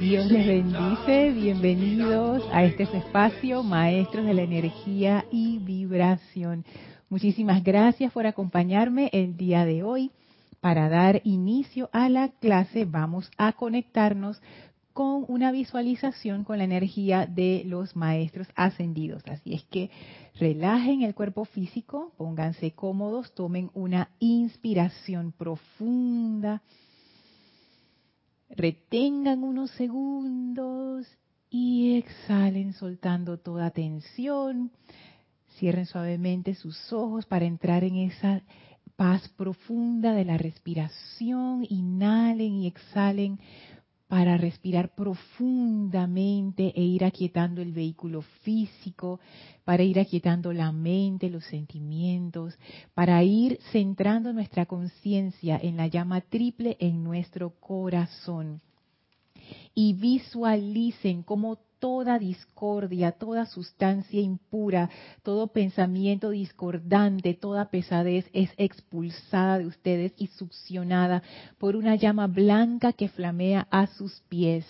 Dios les bendice, bienvenidos a este espacio, Maestros de la Energía y Vibración. Muchísimas gracias por acompañarme el día de hoy. Para dar inicio a la clase vamos a conectarnos con una visualización con la energía de los maestros ascendidos. Así es que relajen el cuerpo físico, pónganse cómodos, tomen una inspiración profunda, retengan unos segundos y exhalen soltando toda tensión. Cierren suavemente sus ojos para entrar en esa paz profunda de la respiración. Inhalen y exhalen para respirar profundamente e ir aquietando el vehículo físico, para ir aquietando la mente, los sentimientos, para ir centrando nuestra conciencia en la llama triple en nuestro corazón. Y visualicen cómo toda discordia, toda sustancia impura, todo pensamiento discordante, toda pesadez es expulsada de ustedes y succionada por una llama blanca que flamea a sus pies.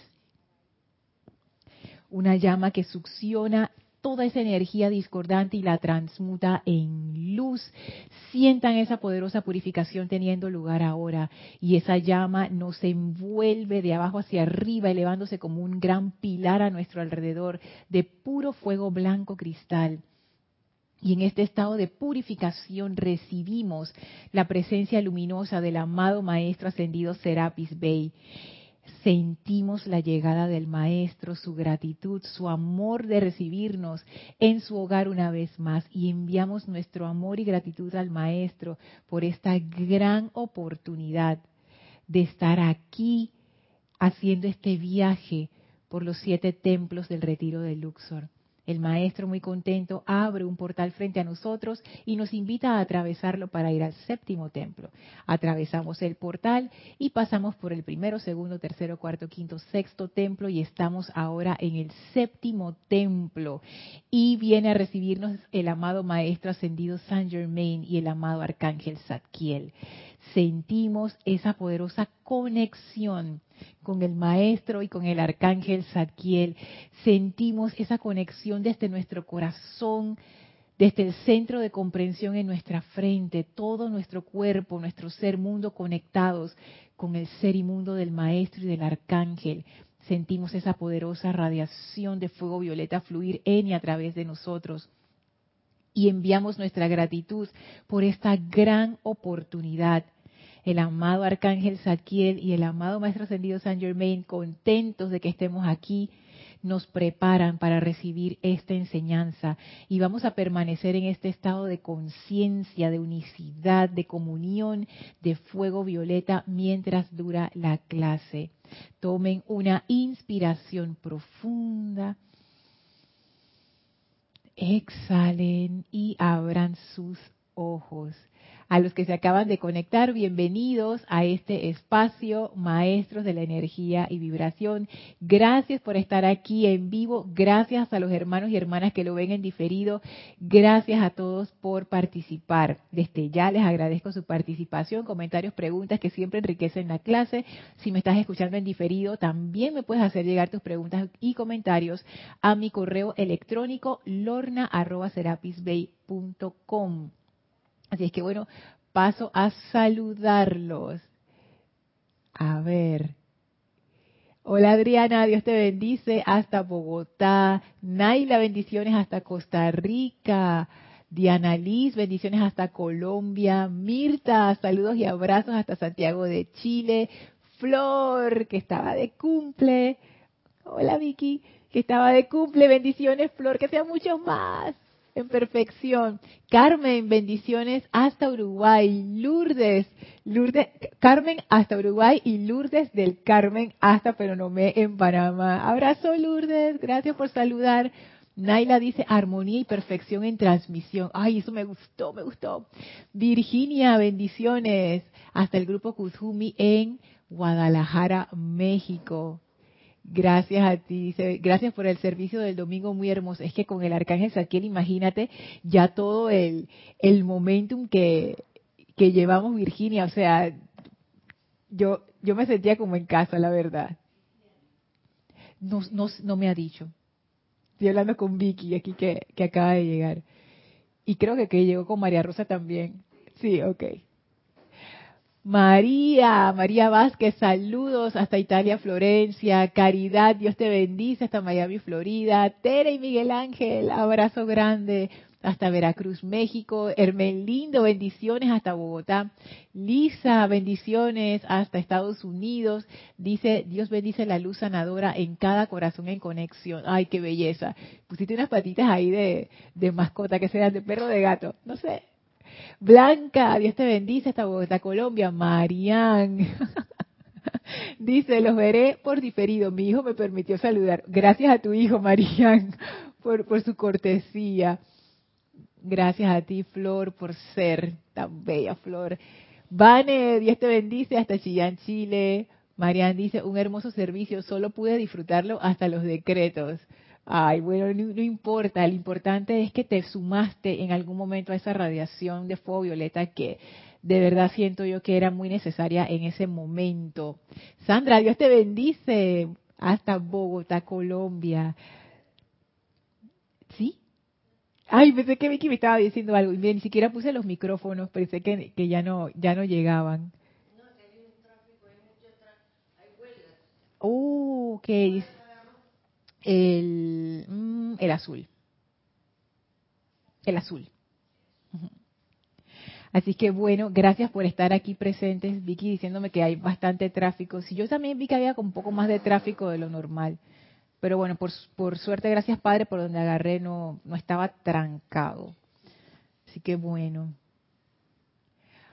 Una llama que succiona toda esa energía discordante y la transmuta en luz. Sientan esa poderosa purificación teniendo lugar ahora y esa llama nos envuelve de abajo hacia arriba, elevándose como un gran pilar a nuestro alrededor de puro fuego blanco cristal. Y en este estado de purificación recibimos la presencia luminosa del amado Maestro Ascendido Serapis Bey sentimos la llegada del Maestro, su gratitud, su amor de recibirnos en su hogar una vez más y enviamos nuestro amor y gratitud al Maestro por esta gran oportunidad de estar aquí haciendo este viaje por los siete templos del retiro de Luxor. El maestro, muy contento, abre un portal frente a nosotros y nos invita a atravesarlo para ir al séptimo templo. Atravesamos el portal y pasamos por el primero, segundo, tercero, cuarto, quinto, sexto templo y estamos ahora en el séptimo templo. Y viene a recibirnos el amado maestro ascendido Saint Germain y el amado arcángel Zadkiel sentimos esa poderosa conexión con el Maestro y con el Arcángel Zadkiel. Sentimos esa conexión desde nuestro corazón, desde el centro de comprensión en nuestra frente, todo nuestro cuerpo, nuestro ser mundo conectados con el ser inmundo del Maestro y del Arcángel. Sentimos esa poderosa radiación de fuego violeta fluir en y a través de nosotros y enviamos nuestra gratitud por esta gran oportunidad el amado Arcángel Zadkiel y el amado Maestro Ascendido San Germain, contentos de que estemos aquí, nos preparan para recibir esta enseñanza y vamos a permanecer en este estado de conciencia, de unicidad, de comunión, de fuego violeta mientras dura la clase. Tomen una inspiración profunda. Exhalen y abran sus ojos. A los que se acaban de conectar, bienvenidos a este espacio, maestros de la energía y vibración. Gracias por estar aquí en vivo. Gracias a los hermanos y hermanas que lo ven en diferido. Gracias a todos por participar. Desde ya les agradezco su participación, comentarios, preguntas que siempre enriquecen la clase. Si me estás escuchando en diferido, también me puedes hacer llegar tus preguntas y comentarios a mi correo electrónico lorna.serapisbay.com. Así es que bueno, paso a saludarlos. A ver. Hola Adriana, Dios te bendice hasta Bogotá. Naila, bendiciones hasta Costa Rica. Diana Liz, bendiciones hasta Colombia. Mirta, saludos y abrazos hasta Santiago de Chile. Flor, que estaba de cumple. Hola Vicky, que estaba de cumple. Bendiciones, Flor, que sea muchos más en perfección. Carmen, bendiciones hasta Uruguay. Lourdes, Lourdes, Carmen hasta Uruguay y Lourdes del Carmen hasta Peronomé en Panamá. Abrazo Lourdes, gracias por saludar. Naila dice armonía y perfección en transmisión. Ay, eso me gustó, me gustó. Virginia, bendiciones hasta el grupo Kuzumi en Guadalajara, México. Gracias a ti, gracias por el servicio del domingo muy hermoso. Es que con el Arcángel Saquiel, imagínate ya todo el, el momentum que, que llevamos Virginia, o sea, yo, yo me sentía como en casa, la verdad. No, no, no me ha dicho. Estoy hablando con Vicky aquí que, que acaba de llegar. Y creo que, que llegó con María Rosa también. Sí, ok. María, María Vázquez, saludos hasta Italia, Florencia. Caridad, Dios te bendice hasta Miami, Florida. Tere y Miguel Ángel, abrazo grande hasta Veracruz, México. Hermelindo, bendiciones hasta Bogotá. Lisa, bendiciones hasta Estados Unidos. Dice, Dios bendice la luz sanadora en cada corazón en conexión. Ay, qué belleza. Pusiste unas patitas ahí de, de mascota que sean de perro de gato. No sé, Blanca, Dios te bendice hasta Bogotá, Colombia. Marian. Dice, los veré por diferido. Mi hijo me permitió saludar. Gracias a tu hijo, Marian, por, su cortesía. Gracias a ti, Flor, por ser tan bella, Flor. Vane, Dios te bendice hasta Chillán, Chile. Marian dice, un hermoso servicio, solo pude disfrutarlo hasta los decretos. Ay, bueno, no, importa, lo importante es que te sumaste en algún momento a esa radiación de fuego violeta que de verdad siento yo que era muy necesaria en ese momento. Sandra, Dios te bendice hasta Bogotá, Colombia. ¿Sí? Ay, pensé que Vicky me estaba diciendo algo y ni siquiera puse los micrófonos, pensé que, que ya no ya no llegaban. No, hay un tráfico, hay mucho tráfico, hay huelgas. Oh, ok el, mm, el azul. El azul. Así que bueno, gracias por estar aquí presentes, Vicky, diciéndome que hay bastante tráfico. Si yo también vi que había un poco más de tráfico de lo normal. Pero bueno, por, por suerte, gracias Padre, por donde agarré no, no estaba trancado. Así que bueno.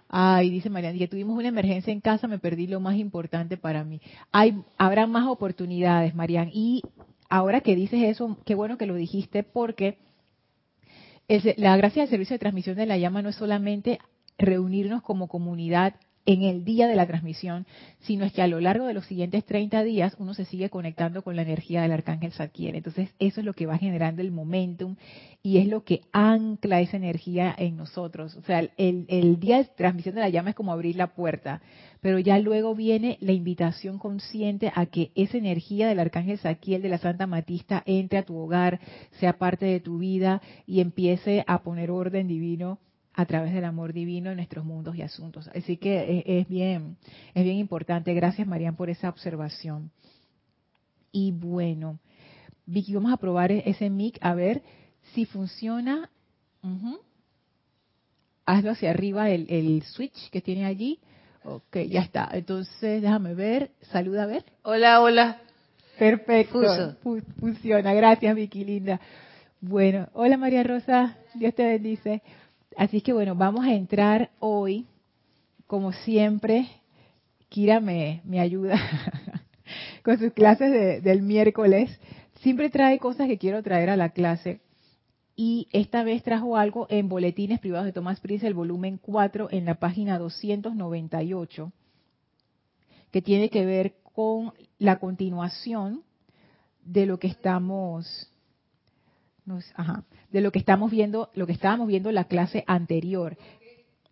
Ay, dice Mariana, que tuvimos una emergencia en casa, me perdí lo más importante para mí. Hay, habrá más oportunidades, Marian. Y ahora que dices eso, qué bueno que lo dijiste porque la gracia del servicio de transmisión de la llama no es solamente reunirnos como comunidad en el día de la transmisión, sino es que a lo largo de los siguientes 30 días uno se sigue conectando con la energía del arcángel Zadkiel. Entonces eso es lo que va generando el momentum y es lo que ancla esa energía en nosotros. O sea, el, día de transmisión de la llama es como abrir la puerta, pero ya luego viene la invitación consciente a que esa energía del arcángel Zadkiel de la Santa Matista entre a tu hogar, sea parte de tu vida y empiece a poner orden divino a través del amor divino en nuestros mundos y asuntos. Así que es, bien, es bien importante. Gracias, Marian, por esa observación. Y bueno, Vicky, vamos a probar e-, ese mic a ver si funciona. Hazlo hacia arriba el, el switch que tiene allí. Ok, ya está. Entonces, déjame ver. Saluda a ver. Hola, hola. Perfecto. Funciona. Gracias, Vicky, linda. Bueno, hola María Rosa. Dios te bendice. Así que bueno, vamos a entrar hoy, como siempre, Kira me, ayuda con sus clases del miércoles. Siempre trae cosas que quiero traer a la clase. Y esta vez trajo algo en Boletines Privados de Tomás Prince, el volumen 4, en la página 298, que tiene que ver con la continuación de lo que estamos de lo que estamos viendo, lo que estábamos viendo en la clase anterior.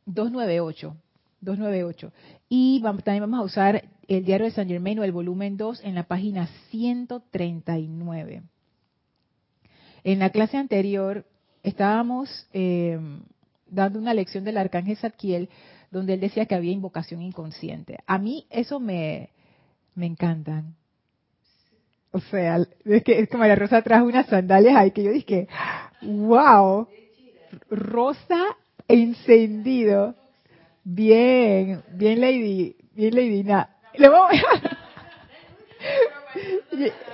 298. 298. Y también vamos a usar el diario de San Germain o el volumen 2 en la página 139. En la clase anterior estábamos eh, dando una lección del arcángel Zadkiel donde él decía que había invocación inconsciente. A mí eso me, me encantan. O sea, es que, es que María Rosa trajo unas sandalias ahí que yo dije, wow, rosa encendido. Bien, bien Lady, bien Lady Na. Le vamos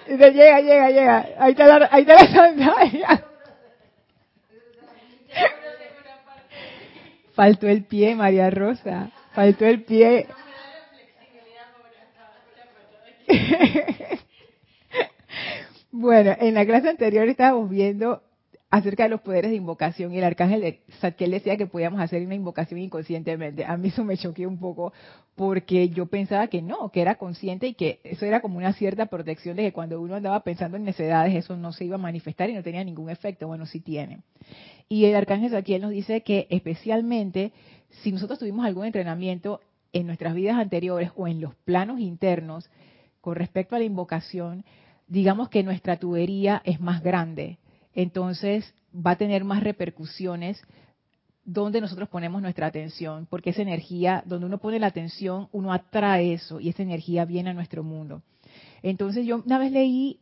llega, llega, llega. Ahí está la, ahí está la sandalia. Faltó el pie, María Rosa. Faltó el pie. Bueno, en la clase anterior estábamos viendo acerca de los poderes de invocación y el arcángel Satkiel decía que podíamos hacer una invocación inconscientemente. A mí eso me choqué un poco porque yo pensaba que no, que era consciente y que eso era como una cierta protección de que cuando uno andaba pensando en necesidades eso no se iba a manifestar y no tenía ningún efecto. Bueno, sí tiene. Y el arcángel Satkiel nos dice que especialmente si nosotros tuvimos algún entrenamiento en nuestras vidas anteriores o en los planos internos con respecto a la invocación, digamos que nuestra tubería es más grande, entonces va a tener más repercusiones donde nosotros ponemos nuestra atención, porque esa energía, donde uno pone la atención, uno atrae eso y esa energía viene a nuestro mundo. Entonces yo una vez leí,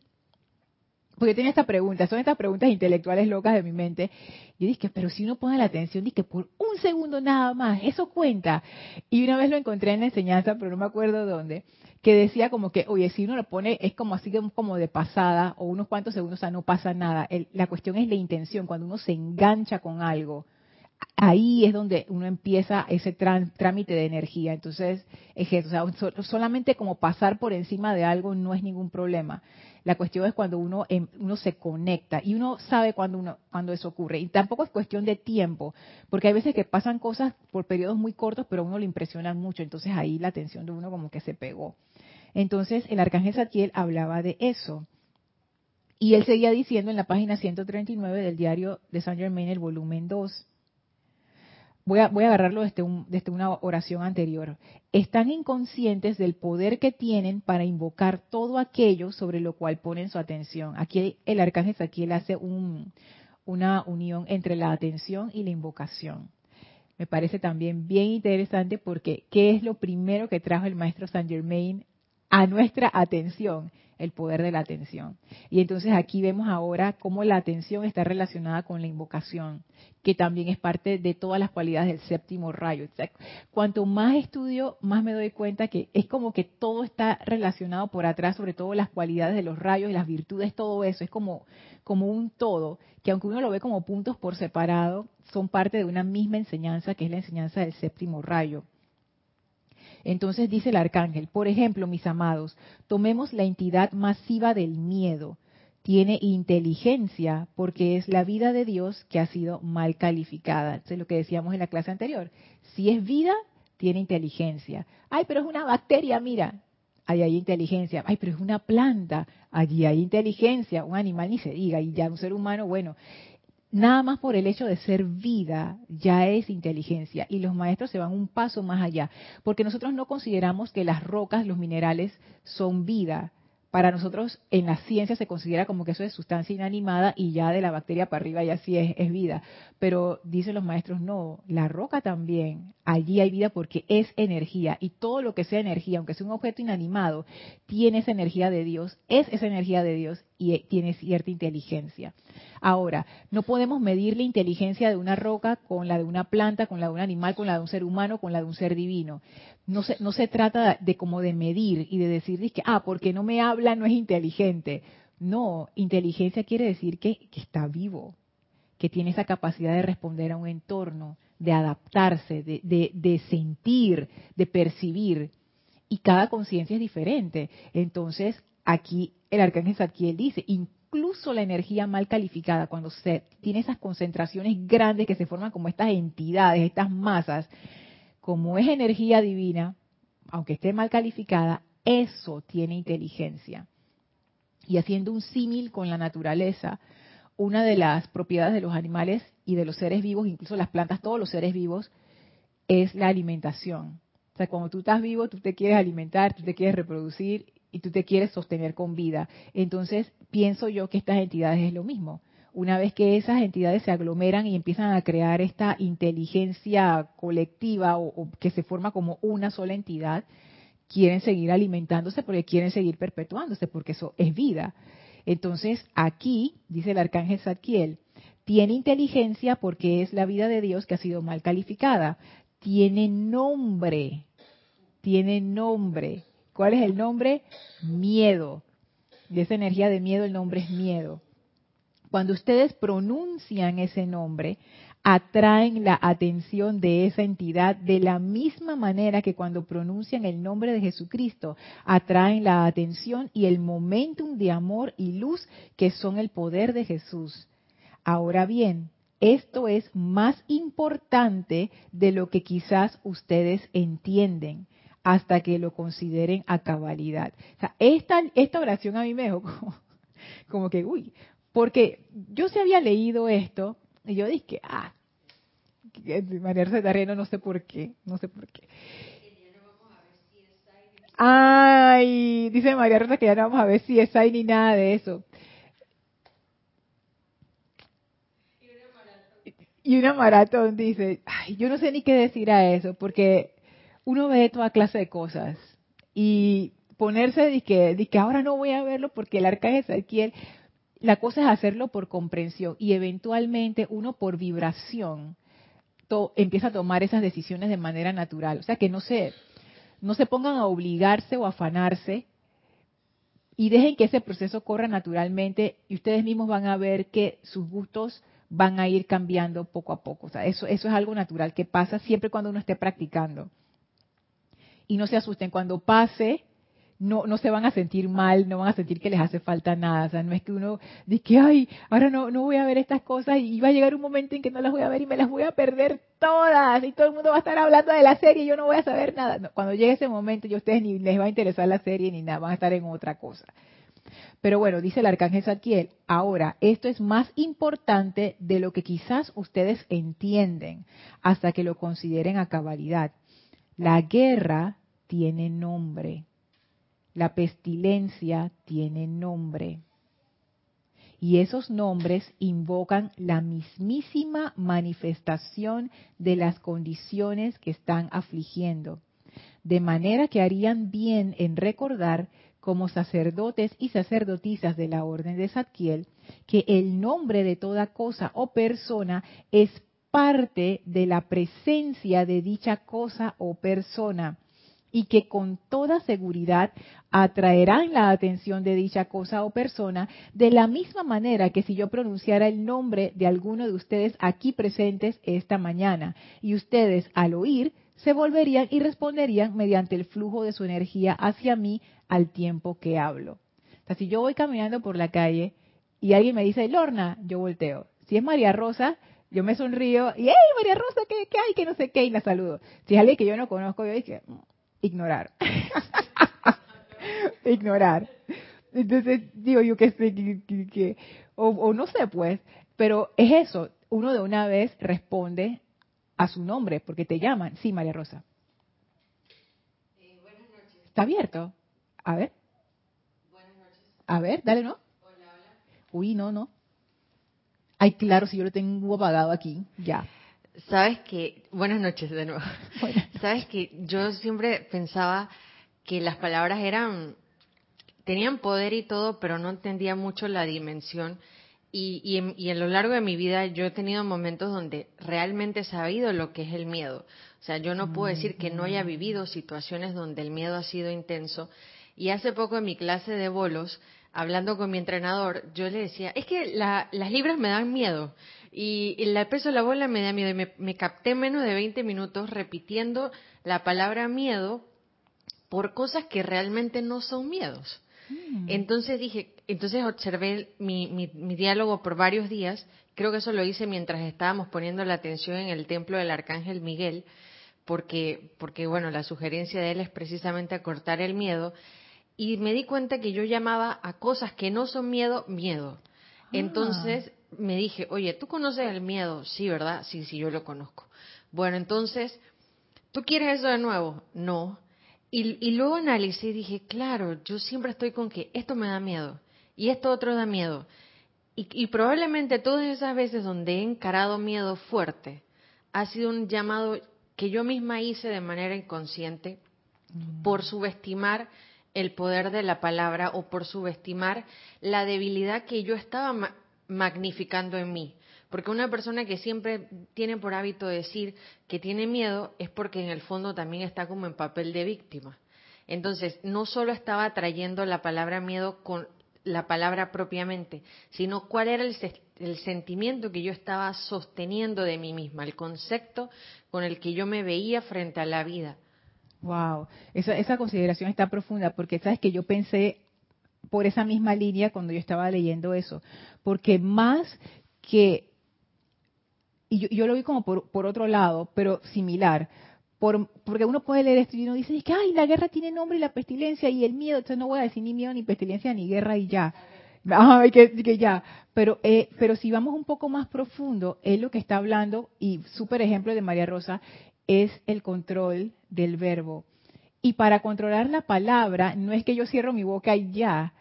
porque tenía esta pregunta, son estas preguntas intelectuales locas de mi mente, yo dije, pero si uno pone la atención, dije, por un segundo nada más, eso cuenta. Y una vez lo encontré en la enseñanza, pero no me acuerdo dónde, que decía como que, oye, si uno lo pone, es como así como de pasada, o unos cuantos segundos, o sea, no pasa nada. la cuestión es la intención, cuando uno se engancha con algo ahí es donde uno empieza ese trámite de energía. Entonces, es eso, o sea, solamente como pasar por encima de algo no es ningún problema. La cuestión es cuando uno, em, uno se conecta y uno sabe cuando, uno, cuando eso ocurre. Y tampoco es cuestión de tiempo, porque hay veces que pasan cosas por periodos muy cortos, pero a uno le impresionan mucho. Entonces ahí la atención de uno como que se pegó. Entonces el arcángel Satiel hablaba de eso. Y él seguía diciendo en la página 139 del diario de Saint Germain, el volumen 2, voy a, agarrarlo desde, desde una oración anterior. Están inconscientes del poder que tienen para invocar todo aquello sobre lo cual ponen su atención. Aquí el arcángel Saquiel hace una unión entre la atención y la invocación. Me parece también bien interesante porque ¿qué es lo primero que trajo el maestro Saint Germain a nuestra atención? el poder de la atención. Y entonces aquí vemos ahora cómo la atención está relacionada con la invocación, que también es parte de todas las cualidades del séptimo rayo. cuanto más estudio, más me doy cuenta que es como que todo está relacionado por atrás, sobre todo las cualidades de los rayos y las virtudes, todo eso, es como, como un todo, que aunque uno lo ve como puntos por separado, son parte de una misma enseñanza, que es la enseñanza del séptimo rayo. Entonces dice el arcángel, por ejemplo, mis amados, tomemos la entidad masiva del miedo. Tiene inteligencia porque es la vida de Dios que ha sido mal calificada. Eso es lo que decíamos en la clase anterior. Si es vida, tiene inteligencia. Ay, pero es una bacteria, mira. Ahí hay inteligencia. Ay, pero es una planta. Allí hay inteligencia. Un animal ni se diga. Y ya un ser humano, bueno, nada más por el hecho de ser vida ya es inteligencia y los maestros se van un paso más allá, porque nosotros no consideramos que las rocas, los minerales son vida, para nosotros en la ciencia se considera como que eso es sustancia inanimada y ya de la bacteria para arriba ya sí es, es, vida. Pero dicen los maestros, no, la roca también, allí hay vida porque es energía y todo lo que sea energía, aunque sea un objeto inanimado, tiene esa energía de Dios, es esa energía de Dios y tiene cierta inteligencia. Ahora, no podemos medir la inteligencia de una roca con la de una planta, con la de un animal, con la de un ser humano, con la de un ser divino. No se, no se trata de como de medir y de decir que, ah, porque no me habla no es inteligente. No, inteligencia quiere decir que, que está vivo, que tiene esa capacidad de responder a un entorno, de adaptarse, de, de, sentir, de percibir. Y cada conciencia es diferente. Entonces, aquí el arcángel Zadkiel dice, incluso la energía mal calificada, cuando se tiene esas concentraciones grandes que se forman como estas entidades, estas masas, como es energía divina, aunque esté mal calificada, eso tiene inteligencia. Y haciendo un símil con la naturaleza, una de las propiedades de los animales y de los seres vivos, incluso las plantas, todos los seres vivos, es la alimentación. O sea, cuando tú estás vivo, tú te quieres alimentar, tú te quieres reproducir y tú te quieres sostener con vida. Entonces, pienso yo que estas entidades es lo mismo. Una vez que esas entidades se aglomeran y empiezan a crear esta inteligencia colectiva o, que se forma como una sola entidad, quieren seguir alimentándose porque quieren seguir perpetuándose, porque eso es vida. Entonces, aquí, dice el arcángel Zadkiel, tiene inteligencia porque es la vida de Dios que ha sido mal calificada. Tiene nombre, tiene nombre. ¿Cuál es el nombre? Miedo. De esa energía de miedo el nombre es miedo. Cuando ustedes pronuncian ese nombre, atraen la atención de esa entidad de la misma manera que cuando pronuncian el nombre de Jesucristo, atraen la atención y el momentum de amor y luz que son el poder de Jesús. Ahora bien, esto es más importante de lo que quizás ustedes entienden hasta que lo consideren a cabalidad. Esta, oración a mí me dejó como, que, uy, porque yo se había leído esto y yo dije, ah, María Terreno, no sé por qué, no sé por qué. Ay, dice María Rosa que ya no vamos a ver si es ahí ni nada de eso. Y una maratón dice, ay, yo no sé ni qué decir a eso, porque uno ve toda clase de cosas. Y ponerse de que, que ahora no voy a verlo porque el arcángel Ezequiel, la cosa es hacerlo por comprensión y eventualmente uno por vibración empieza a tomar esas decisiones de manera natural. O sea, que no se, no se pongan a obligarse o afanarse y dejen que ese proceso corra naturalmente y ustedes mismos van a ver que sus gustos van a ir cambiando poco a poco. O sea, eso, eso es algo natural que pasa siempre cuando uno esté practicando. Y no se asusten, cuando pase, no, no se van a sentir mal, no van a sentir que les hace falta nada. O sea, no es que uno dice que, ay, ahora no, no voy a ver estas cosas y va a llegar un momento en que no las voy a ver y me las voy a perder todas y todo el mundo va a estar hablando de la serie y yo no voy a saber nada. cuando llegue ese momento, yo a ustedes ni les va a interesar la serie ni nada, van a estar en otra cosa. Pero bueno, dice el arcángel Saquiel, ahora, esto es más importante de lo que quizás ustedes entienden hasta que lo consideren a cabalidad. La guerra tiene nombre. La pestilencia tiene nombre. Y esos nombres invocan la mismísima manifestación de las condiciones que están afligiendo. De manera que harían bien en recordar como sacerdotes y sacerdotisas de la orden de Zadkiel que el nombre de toda cosa o persona es parte de la presencia de dicha cosa o persona y que con toda seguridad atraerán la atención de dicha cosa o persona de la misma manera que si yo pronunciara el nombre de alguno de ustedes aquí presentes esta mañana y ustedes al oír se volverían y responderían mediante el flujo de su energía hacia mí al tiempo que hablo. O sea, si yo voy caminando por la calle y alguien me dice, Lorna, yo volteo. Si es María Rosa, yo me sonrío y, hey, María Rosa, ¿qué, hay? Que no sé qué, y la saludo. Si es alguien que yo no conozco, yo dije, ignorar. ignorar. Entonces, digo yo que sé, que, o, no sé pues, pero es eso, uno de una vez responde a su nombre, porque te llaman. Sí, María Rosa. Eh, buenas noches. ¿Está abierto? A ver. Buenas noches. A ver, dale, ¿no? Hola, hola. Uy, no, no. Ay, claro, si yo lo tengo apagado aquí, ya. Sabes que, buenas noches de nuevo. Sabes que yo siempre pensaba que las palabras eran, tenían poder y todo, pero no entendía mucho la dimensión. Y, y, en, lo largo de mi vida yo he tenido momentos donde realmente he sabido lo que es el miedo. O sea, yo no puedo decir que no haya vivido situaciones donde el miedo ha sido intenso. Y hace poco en mi clase de bolos, hablando con mi entrenador, yo le decía, es que las libras me dan miedo. Y, el peso de la bola me da miedo. Y me, capté menos de 20 minutos repitiendo la palabra miedo por cosas que realmente no son miedos. Mm. Entonces dije, entonces observé mi, mi, mi, diálogo por varios días. Creo que eso lo hice mientras estábamos poniendo la atención en el templo del Arcángel Miguel, porque, porque bueno, la sugerencia de él es precisamente acortar el miedo. Y me di cuenta que yo llamaba a cosas que no son miedo, miedo. Ah. Entonces me dije, oye, ¿tú conoces el miedo? Sí, ¿verdad? Sí, sí, yo lo conozco. Bueno, entonces, ¿tú quieres eso de nuevo? No. Y, y luego analicé y dije, claro, yo siempre estoy con que esto me da miedo y esto otro da miedo. Y, y probablemente todas esas veces donde he encarado miedo fuerte, ha sido un llamado que yo misma hice de manera inconsciente mm. por subestimar el poder de la palabra o por subestimar la debilidad que yo estaba magnificando en mí. Porque una persona que siempre tiene por hábito decir que tiene miedo es porque en el fondo también está como en papel de víctima. Entonces, no solo estaba trayendo la palabra miedo con la palabra propiamente, sino cuál era el, sentimiento que yo estaba sosteniendo de mí misma, el concepto con el que yo me veía frente a la vida. Wow, esa, esa consideración está profunda porque sabes que yo pensé por esa misma línea cuando yo estaba leyendo eso, porque más que, y yo, lo vi como por, por, otro lado, pero similar, por, porque uno puede leer esto y uno dice, que ay, la guerra tiene nombre y la pestilencia y el miedo, entonces no voy a decir ni miedo, ni pestilencia, ni guerra y ya. Que, que ya. Pero, eh, pero si vamos un poco más profundo, es lo que está hablando, y súper ejemplo de María Rosa, es el control del verbo. Y para controlar la palabra, no es que yo cierro mi boca y ya,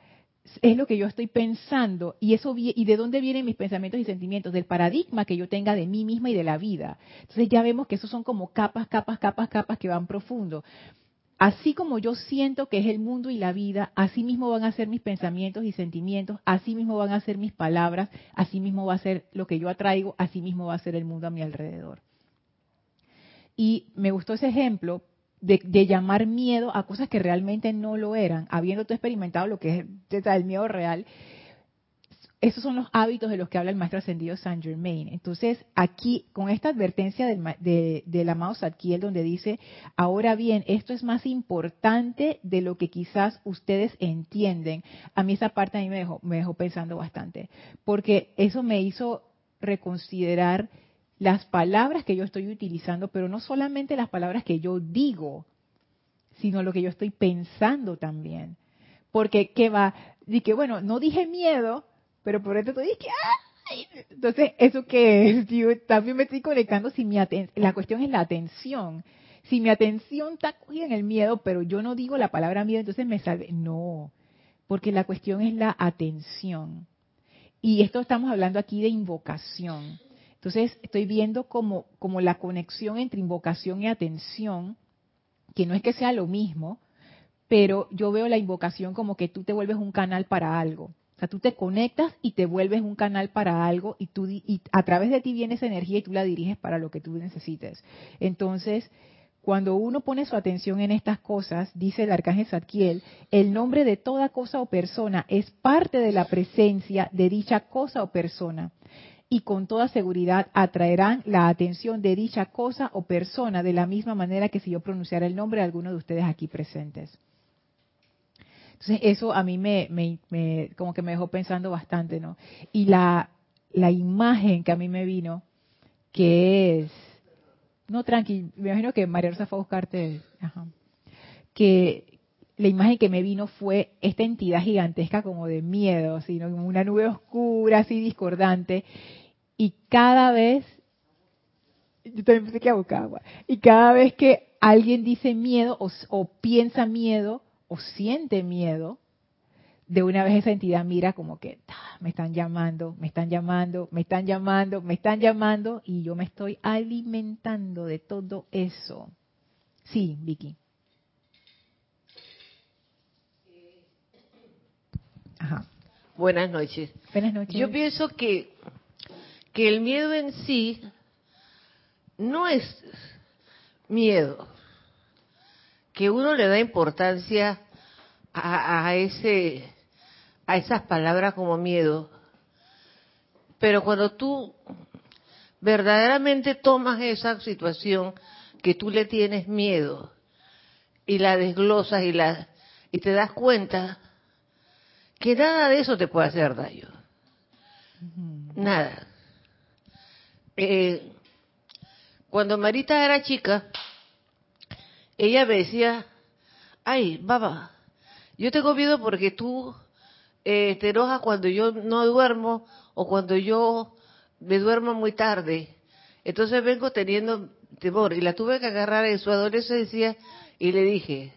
es lo que yo estoy pensando. Y eso y de dónde vienen mis pensamientos y sentimientos del paradigma que yo tenga de mí misma y de la vida. Entonces ya vemos que esos son como capas capas capas capas que van profundo. Así como yo siento que es el mundo y la vida así mismo van a ser mis pensamientos y sentimientos así mismo van a ser mis palabras así mismo va a ser lo que yo atraigo así mismo va a ser el mundo a mi alrededor. Y me gustó ese ejemplo de, llamar miedo a cosas que realmente no lo eran, habiendo tú experimentado lo que es el miedo real. Esos son los hábitos de los que habla el maestro ascendido Saint Germain. Entonces, aquí, con esta advertencia del, de, del amado Zadkiel, donde dice, ahora bien, esto es más importante de lo que quizás ustedes entienden. A mí esa parte a mí me dejó, me dejó pensando bastante, porque eso me hizo reconsiderar las palabras que yo estoy utilizando, pero no solamente las palabras que yo digo, sino lo que yo estoy pensando también. Porque, ¿qué va? Y que, bueno, no dije miedo, pero por eso te dije, ¡ay! Entonces, ¿eso qué es? Yo también me estoy conectando si mi la cuestión es la atención. Si mi atención está en el miedo, pero yo no digo la palabra miedo, entonces me salve. No, porque la cuestión es la atención. Y esto estamos hablando aquí de invocación. Entonces estoy viendo como, como la conexión entre invocación y atención, que no es que sea lo mismo, pero yo veo la invocación como que tú te vuelves un canal para algo. O sea, tú te conectas y te vuelves un canal para algo y, tú, y a través de ti viene esa energía y tú la diriges para lo que tú necesites. Entonces, cuando uno pone su atención en estas cosas, dice el arcángel Zadkiel, el nombre de toda cosa o persona es parte de la presencia de dicha cosa o persona y con toda seguridad atraerán la atención de dicha cosa o persona de la misma manera que si yo pronunciara el nombre de alguno de ustedes aquí presentes. Entonces eso a mí me, me, como que me dejó pensando bastante, ¿no? Y la, la imagen que a mí me vino, que es, no tranqui, me imagino que María Rosa fue a buscarte, que la imagen que me vino fue esta entidad gigantesca como de miedo, sino como una nube oscura, así discordante, y cada vez, yo también pensé que agua, y cada vez que alguien dice miedo o, piensa miedo o siente miedo, de una vez esa entidad mira como que me están llamando, me están llamando, me están llamando, me están llamando y yo me estoy alimentando de todo eso. Sí, Vicky. Ajá. Buenas noches. Buenas noches. Yo pienso que que el miedo en sí no es miedo, que uno le da importancia a, ese a esas palabras como miedo, pero cuando tú verdaderamente tomas esa situación que tú le tienes miedo y la desglosas y la y te das cuenta que nada de eso te puede hacer daño. Nada. Eh, cuando Marita era chica, ella me decía, ay, baba, yo tengo miedo porque tú eh, te enojas cuando yo no duermo o cuando yo me duermo muy tarde. Entonces vengo teniendo temor y la tuve que agarrar en su adolescencia y le dije,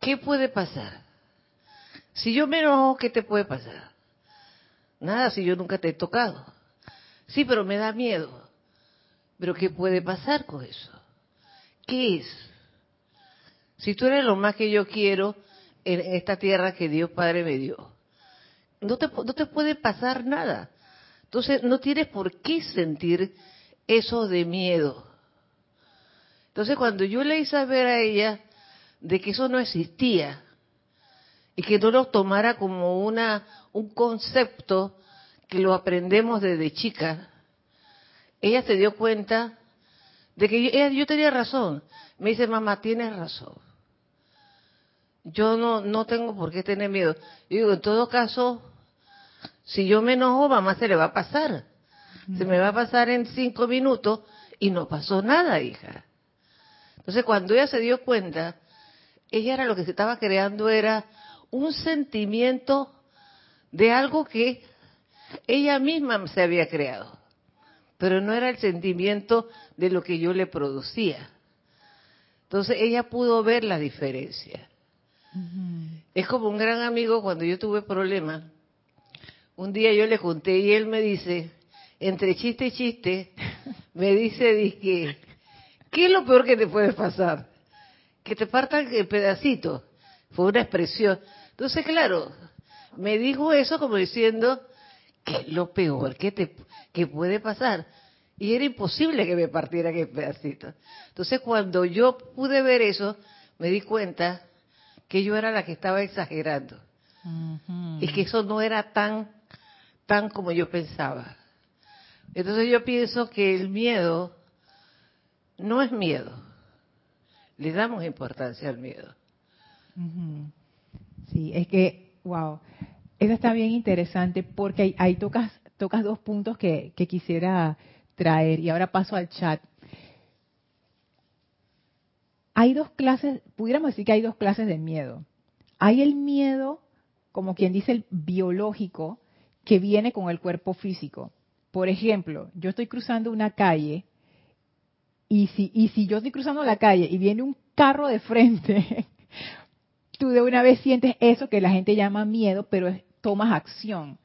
¿qué puede pasar? Si yo me enojo, ¿qué te puede pasar? Nada, si yo nunca te he tocado. Sí, pero me da miedo. Pero ¿qué puede pasar con eso? ¿Qué es? Si tú eres lo más que yo quiero en esta tierra que Dios Padre me dio, no te, no te puede pasar nada. Entonces no tienes por qué sentir eso de miedo. Entonces cuando yo le hice saber a ella de que eso no existía y que no lo tomara como una un concepto que lo aprendemos desde chica, ella se dio cuenta de que yo, tenía razón. Me dice, mamá, tienes razón. Yo no, no tengo por qué tener miedo. Yo digo, en todo caso, si yo me enojo, mamá se le va a pasar. Se me va a pasar en cinco minutos y no pasó nada, hija. Entonces, cuando ella se dio cuenta, ella era lo que se estaba creando, era un sentimiento de algo que ella misma se había creado, pero no era el sentimiento de lo que yo le producía. Entonces ella pudo ver la diferencia. Es como un gran amigo cuando yo tuve problemas. Un día yo le junté y él me dice, entre chiste y chiste, me dice, dije, ¿qué es lo peor que te puede pasar? Que te partan el pedacito. Fue una expresión. Entonces, claro, me dijo eso como diciendo, ¿qué es lo peor que, te, que puede pasar? Y era imposible que me partiera aquel pedacito. Entonces, cuando yo pude ver eso, me di cuenta que yo era la que estaba exagerando. Y que eso no era tan, tan como yo pensaba. Entonces yo pienso que el miedo no es miedo. Le damos importancia al miedo. Sí, es que, wow, eso está bien interesante porque ahí, tocas, tocas dos puntos que, que quisiera traer y ahora paso al chat. Hay dos clases, pudiéramos decir que hay dos clases de miedo. Hay el miedo, como quien dice, el biológico, que viene con el cuerpo físico. Por ejemplo, yo estoy cruzando una calle y si, y si yo estoy cruzando la calle y viene un carro de frente, tú de una vez sientes eso que la gente llama miedo, pero tomas acción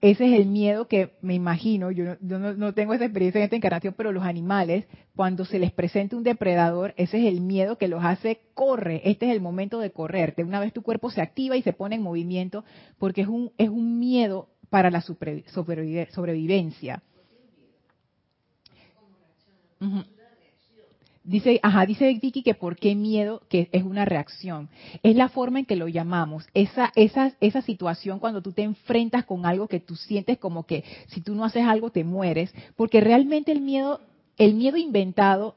ese es el miedo que me imagino, yo, no, tengo esa experiencia en esta encarnación, pero los animales, cuando se les presenta un depredador, ese es el miedo que los hace corre, este es el momento de correr, de una vez tu cuerpo se activa y se pone en movimiento, porque es un, es un miedo para la sobrevivencia. Dice, ajá, dice Vicky que por qué miedo, que es una reacción. Es la forma en que lo llamamos. Esa, esa, esa situación cuando tú te enfrentas con algo que tú sientes como que si tú no haces algo te mueres, porque realmente el miedo, el miedo inventado,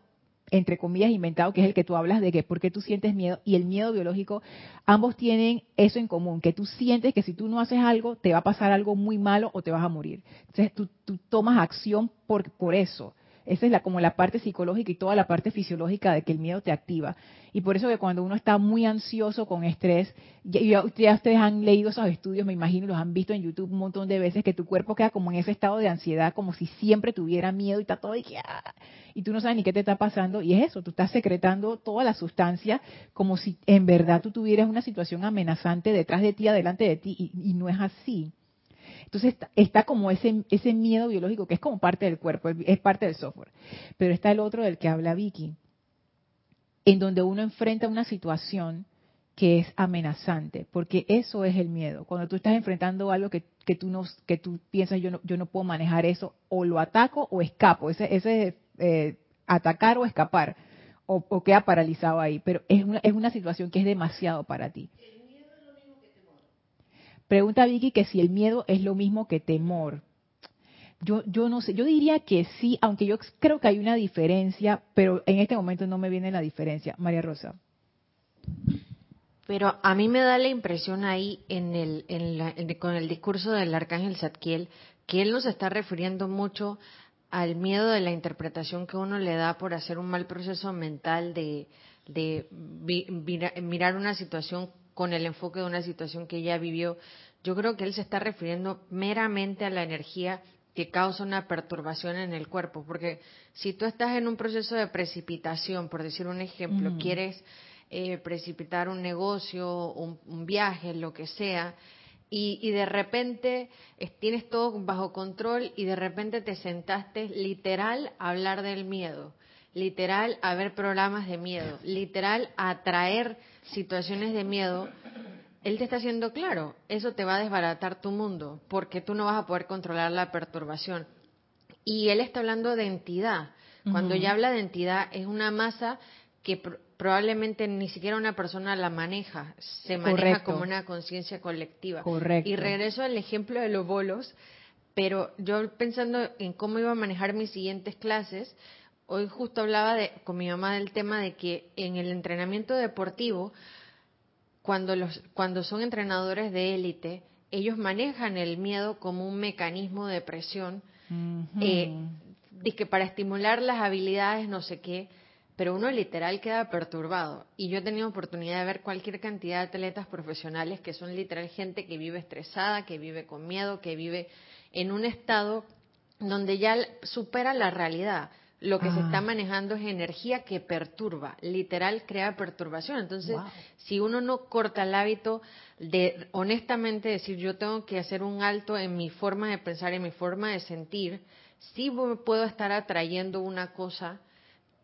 entre comillas inventado, que es el que tú hablas de que por qué tú sientes miedo, y el miedo biológico, ambos tienen eso en común, que tú sientes que si tú no haces algo, te va a pasar algo muy malo o te vas a morir. Entonces tú, tú tomas acción por, por eso esa es la, como la parte psicológica y toda la parte fisiológica de que el miedo te activa. Y por eso que cuando uno está muy ansioso con estrés, ya, ustedes han leído esos estudios, me imagino, los han visto en YouTube un montón de veces, que tu cuerpo queda como en ese estado de ansiedad, como si siempre tuviera miedo y está todo y, ah, y tú no sabes ni qué te está pasando. Y es eso, tú estás secretando toda la sustancia como si en verdad tú tuvieras una situación amenazante detrás de ti, adelante de ti, y no es así. Entonces está, como ese, ese miedo biológico que es como parte del cuerpo, es parte del software. Pero está el otro del que habla Vicky, en donde uno enfrenta una situación que es amenazante, porque eso es el miedo. Cuando tú estás enfrentando algo que, que tú no piensas yo no yo no puedo manejar eso, o lo ataco o escapo. Ese ese eh, atacar o escapar o, o, queda paralizado ahí. Pero es una, es una situación que es demasiado para ti. Pregunta Vicky que si el miedo es lo mismo que temor. Yo, yo no sé, yo diría que sí, aunque yo creo que hay una diferencia, pero en este momento no me viene la diferencia. María Rosa. Pero a mí me da la impresión ahí en el, en con el discurso del arcángel Zadkiel que él nos está refiriendo mucho al miedo de la interpretación que uno le da por hacer un mal proceso mental de, de mirar una situación con el enfoque de una situación que ella vivió, yo creo que él se está refiriendo meramente a la energía que causa una perturbación en el cuerpo, porque si tú estás en un proceso de precipitación, por decir un ejemplo, quieres eh, precipitar un negocio, un, viaje, lo que sea, y, y, de repente tienes todo bajo control y de repente te sentaste literal a hablar del miedo, literal a ver programas de miedo, literal a atraer situaciones de miedo, él te está haciendo claro, eso te va a desbaratar tu mundo, porque tú no vas a poder controlar la perturbación. Y él está hablando de entidad. Cuando ya habla de entidad, es una masa que probablemente ni siquiera una persona la maneja, se maneja como una conciencia colectiva. Correcto. Y regreso al ejemplo de los bolos, pero yo pensando en cómo iba a manejar mis siguientes clases, hoy justo hablaba de, con mi mamá del tema de que en el entrenamiento deportivo, cuando, los, cuando son entrenadores de élite, ellos manejan el miedo como un mecanismo de presión, eh, que para estimular las habilidades, no sé qué, pero uno literal queda perturbado. Y yo he tenido oportunidad de ver cualquier cantidad de atletas profesionales que son literal gente que vive estresada, que vive con miedo, que vive en un estado donde ya supera la realidad lo que se está Ah. manejando es energía que perturba, literal crea perturbación. Entonces, si uno no corta el hábito de honestamente decir yo tengo que hacer un alto en mi forma de pensar, en mi forma de sentir, sí puedo estar atrayendo una cosa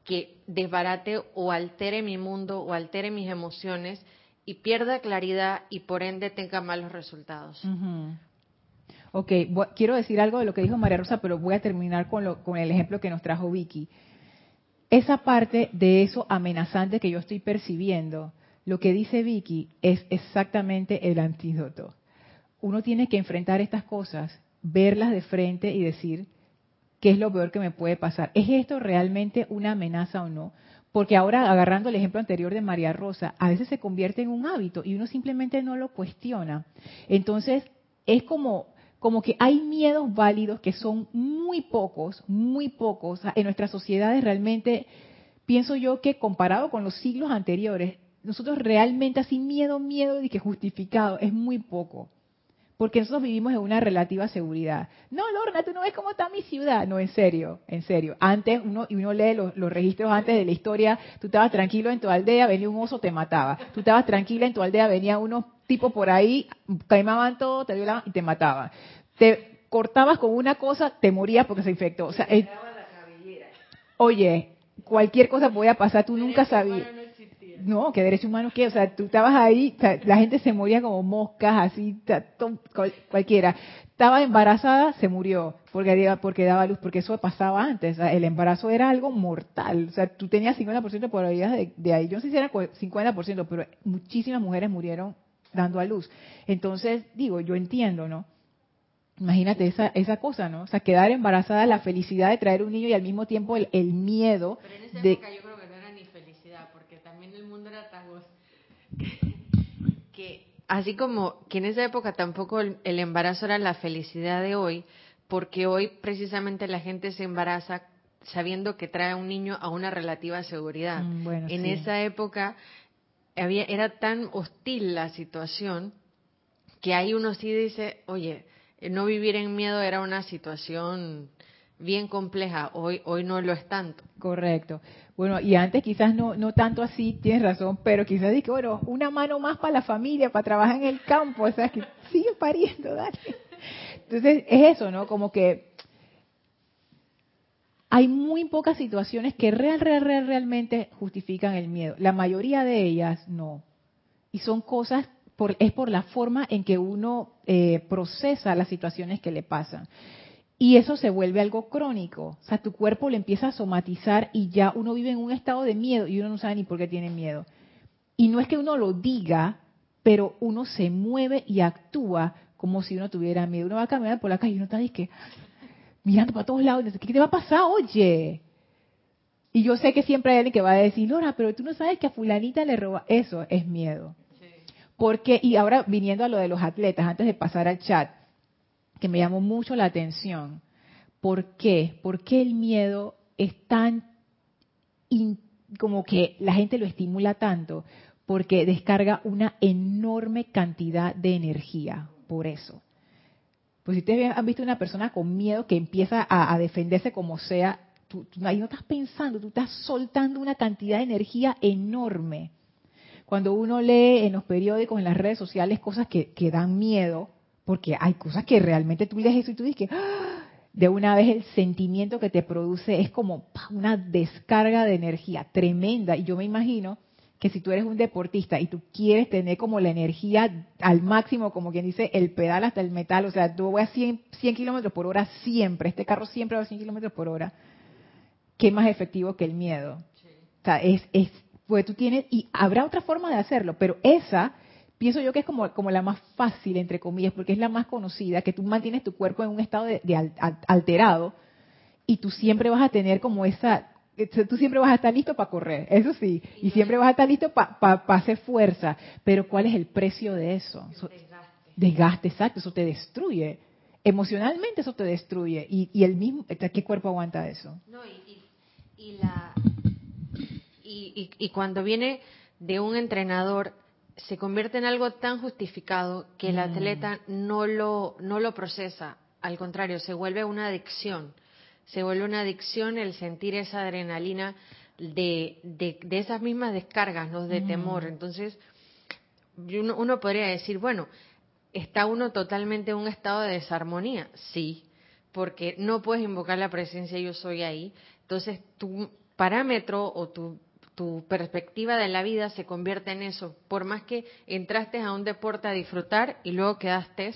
que desbarate o altere mi mundo o altere mis emociones y pierda claridad y por ende tenga malos resultados. Ujú. Ok, quiero decir algo de lo que dijo María Rosa, pero voy a terminar con, lo, con el ejemplo que nos trajo Vicky. Esa parte de eso amenazante que yo estoy percibiendo, lo que dice Vicky es exactamente el antídoto. Uno tiene que enfrentar estas cosas, verlas de frente y decir, ¿qué es lo peor que me puede pasar? ¿Es esto realmente una amenaza o no? Porque ahora, agarrando el ejemplo anterior de María Rosa, a veces se convierte en un hábito y uno simplemente no lo cuestiona. Entonces, es como, como que hay miedos válidos que son muy pocos, muy pocos. En nuestras sociedades realmente, pienso yo que comparado con los siglos anteriores, nosotros realmente así miedo, miedo y que justificado es muy poco. Porque nosotros vivimos en una relativa seguridad. No, Lorna, tú no ves cómo está mi ciudad. No, en serio, en serio. Antes, uno, y uno lee los, registros antes de la historia, tú estabas tranquilo en tu aldea, venía un oso, te mataba. Tú estabas tranquila en tu aldea, venía unos tipos por ahí, quemaban todo, te violaban y te mataban. Te cortabas con una cosa, te morías porque se infectó. O sea, es- oye, cualquier cosa podía pasar, tú nunca sabías. No, que derecho humano qué, o sea, tú estabas ahí, la gente se moría como moscas, así, cualquiera. Estaba embarazada, se murió, porque, porque daba luz, porque eso pasaba antes, o sea, el embarazo era algo mortal, o sea, tú tenías 50% de probabilidades de, de ahí, yo no sé si era cu- 50%, pero muchísimas mujeres murieron dando a luz. Entonces, digo, yo entiendo, ¿no? Imagínate esa, esa cosa, ¿no? O sea, quedar embarazada, la felicidad de traer un niño y al mismo tiempo el, el miedo Pero en esa de... época yo creo que no era ni felicidad, porque también el mundo era tan que así como que en esa época tampoco el, el embarazo era la felicidad de hoy, porque hoy precisamente la gente se embaraza sabiendo que trae a un niño a una relativa seguridad. Mm, bueno, en sí. esa época había era tan hostil la situación que ahí uno sí dice, oye, eh, no vivir en miedo era una situación bien compleja, hoy hoy no lo es tanto. Correcto. Bueno, y antes quizás no, no tanto así, tienes razón, pero quizás dije, bueno, una mano más para la familia, para trabajar en el campo, o sea, que sigue pariendo, dale. Entonces, es eso, ¿no? Como que hay muy pocas situaciones que real, real, real, realmente justifican el miedo. La mayoría de ellas no. Y son cosas, por, es por la forma en que uno eh, procesa las situaciones que le pasan. Y eso se vuelve algo crónico. O sea, tu cuerpo le empieza a somatizar y ya uno vive en un estado de miedo y uno no sabe ni por qué tiene miedo. Y no es que uno lo diga, pero uno se mueve y actúa como si uno tuviera miedo. Uno va caminando por la calle y uno está que mirando para todos lados. ¿Qué te va a pasar? Oye. Y yo sé que siempre hay alguien que va a decir, Lora, pero tú no sabes que a fulanita le roba. Eso es miedo. Porque, y ahora viniendo a lo de los atletas, antes de pasar al chat, que me llamó mucho la atención. ¿Por qué? ¿Por qué el miedo es tan in- como que la gente lo estimula tanto? Porque descarga una enorme cantidad de energía, por eso. Pues si ustedes han visto una persona con miedo que empieza a, defenderse como sea, tú, ahí no estás pensando, tú estás soltando una cantidad de energía enorme. Cuando uno lee en los periódicos, en las redes sociales, cosas que, dan miedo, porque hay cosas que realmente tú lees eso y tú dices que ¡ah! de una vez el sentimiento que te produce es como una descarga de energía tremenda. Y yo me imagino que si tú eres un deportista y tú quieres tener como la energía al máximo, como quien dice, el pedal hasta el metal, o sea, tú voy a 100, 100 kilómetros por hora siempre, este carro siempre va a 100 kilómetros por hora, ¿qué más efectivo que el miedo? O sea, es, es, pues tú tienes, y habrá otra forma de hacerlo, pero esa, pienso yo que es como, como la más fácil, entre comillas, porque es la más conocida, que tú mantienes tu cuerpo en un estado de, de al- al- alterado y tú siempre vas a tener como esa, tú siempre vas a estar listo para correr, eso sí, y siempre vas a estar listo para hacer fuerza, pero ¿cuál es el precio de eso? Eso- desgaste, exacto, eso te destruye. Emocionalmente eso te destruye. Y, y el mismo, ¿qué cuerpo aguanta eso? No, y, y- y la y, y- y cuando viene de un entrenador se convierte en algo tan justificado que el Mm. atleta no lo no lo procesa, al contrario, se vuelve una adicción. Se vuelve una adicción el sentir esa adrenalina de, de, esas mismas descargas, ¿no? De temor. Entonces, uno, uno podría decir, bueno, ¿está uno totalmente en un estado de desarmonía? Sí, porque no puedes invocar la presencia yo soy ahí. Entonces, tu parámetro o tu, tu perspectiva de la vida se convierte en eso. Por más que entraste a un deporte a disfrutar y luego quedaste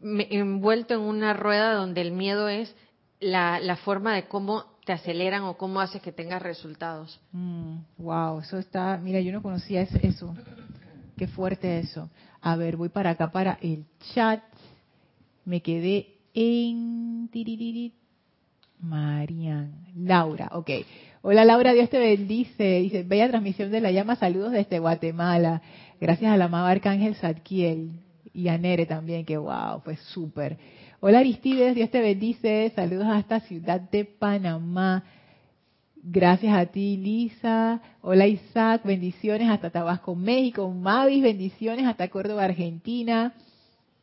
envuelto en una rueda donde el miedo es la, la forma de cómo te aceleran o cómo haces que tengas resultados. wow, mm, eso está, mira, yo no conocía eso. Qué fuerte eso. A ver, voy para acá para el chat. Me quedé en Marian. Laura, ok. Hola Laura, Dios te bendice. Dice, bella transmisión de la llama, saludos desde Guatemala. Gracias al amado Arcángel Zadkiel y a Nere también, que wow, fue súper. Hola Aristides, Dios te bendice. Saludos hasta Ciudad de Panamá. Gracias a ti, Lisa. Hola Isaac, bendiciones hasta Tabasco, México. Mavis, bendiciones hasta Córdoba, Argentina.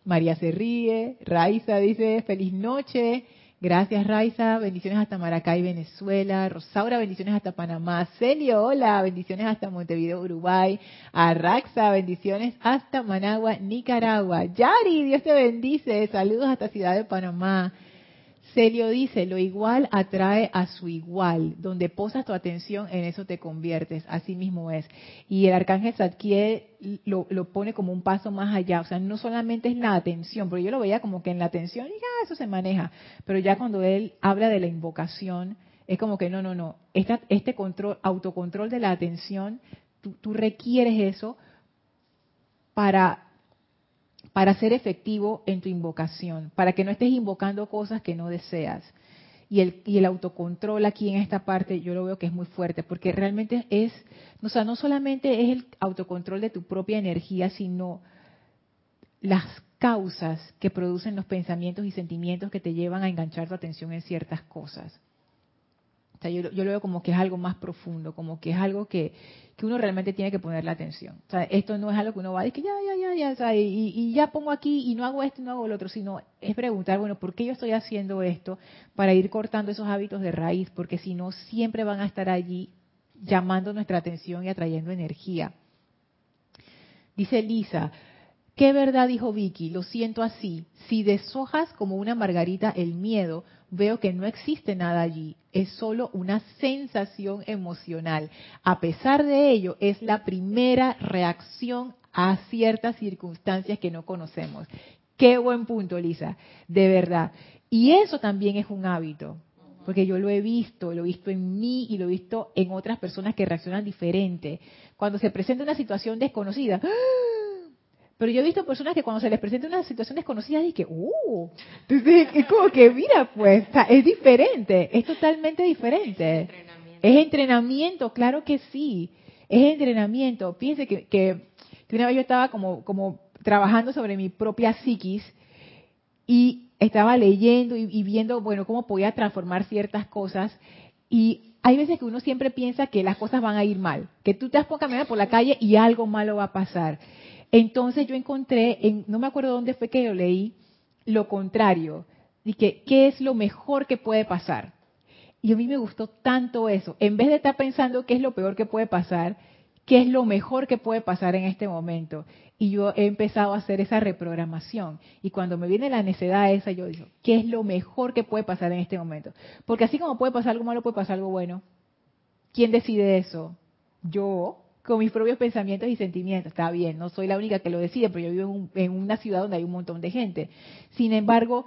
María se ríe. Raiza dice, feliz noche. Gracias, Raiza. Bendiciones hasta Maracay, Venezuela. Rosaura, bendiciones hasta Panamá. Celio, hola. Bendiciones hasta Montevideo, Uruguay. Arraxa, bendiciones hasta Managua, Nicaragua. Yari, Dios te bendice. Saludos hasta Ciudad de Panamá. Celio dice, lo igual atrae a su igual. Donde posas tu atención, en eso te conviertes. Así mismo es. Y el arcángel Zadkiel lo, lo, pone como un paso más allá. O sea, no solamente es la atención, porque yo lo veía como que en la atención, ya eso se maneja. Pero ya cuando él habla de la invocación, es como que no, no, no. este control, autocontrol de la atención, tú requieres eso para para ser efectivo en tu invocación, para que no estés invocando cosas que no deseas. Y el, autocontrol aquí en esta parte yo lo veo que es muy fuerte, porque realmente es, o sea, no solamente es el autocontrol de tu propia energía, sino las causas que producen los pensamientos y sentimientos que te llevan a enganchar tu atención en ciertas cosas yo, lo veo como que es algo más profundo, como que es algo que, uno realmente tiene que ponerle atención. O sea, esto no es algo que uno va a decir, ya, ya, ya, ya, y, ya pongo aquí y no hago esto y no hago lo otro, sino es preguntar, bueno, ¿por qué yo estoy haciendo esto? Para ir cortando esos hábitos de raíz, porque si no, siempre van a estar allí llamando nuestra atención y atrayendo energía. Dice Lisa, ¿Qué verdad dijo Vicky? Lo siento así. Si deshojas como una margarita el miedo, veo que no existe nada allí. Es solo una sensación emocional. A pesar de ello, es la primera reacción a ciertas circunstancias que no conocemos. Qué buen punto, Lisa. De verdad. Y eso también es un hábito. Porque yo lo he visto, lo he visto en mí y lo he visto en otras personas que reaccionan diferente. Cuando se presenta una situación desconocida, ¡ah! Pero yo he visto personas que cuando se les presenta una situación desconocida, dicen, ¡uh! es como que, mira, pues, es diferente, es totalmente diferente. Es entrenamiento. es entrenamiento, claro que sí, es entrenamiento. Fíjense que, que, una vez yo estaba como, como trabajando sobre mi propia psiquis y estaba leyendo y, y viendo, bueno, cómo podía transformar ciertas cosas y hay veces que uno siempre piensa que las cosas van a ir mal, que tú te vas a caminar por la calle y algo malo va a pasar. Entonces yo encontré, en, no me acuerdo dónde fue que yo leí, lo contrario, y qué es lo mejor que puede pasar. Y a mí me gustó tanto eso. En vez de estar pensando qué es lo peor que puede pasar, qué es lo mejor que puede pasar en este momento. Y yo he empezado a hacer esa reprogramación. Y cuando me viene la necesidad esa, yo digo, ¿qué es lo mejor que puede pasar en este momento? Porque así como puede pasar algo malo, puede pasar algo bueno. ¿Quién decide eso? Yo con mis propios pensamientos y sentimientos. Está bien, no soy la única que lo decide, pero yo vivo en, una ciudad donde hay un montón de gente. Sin embargo,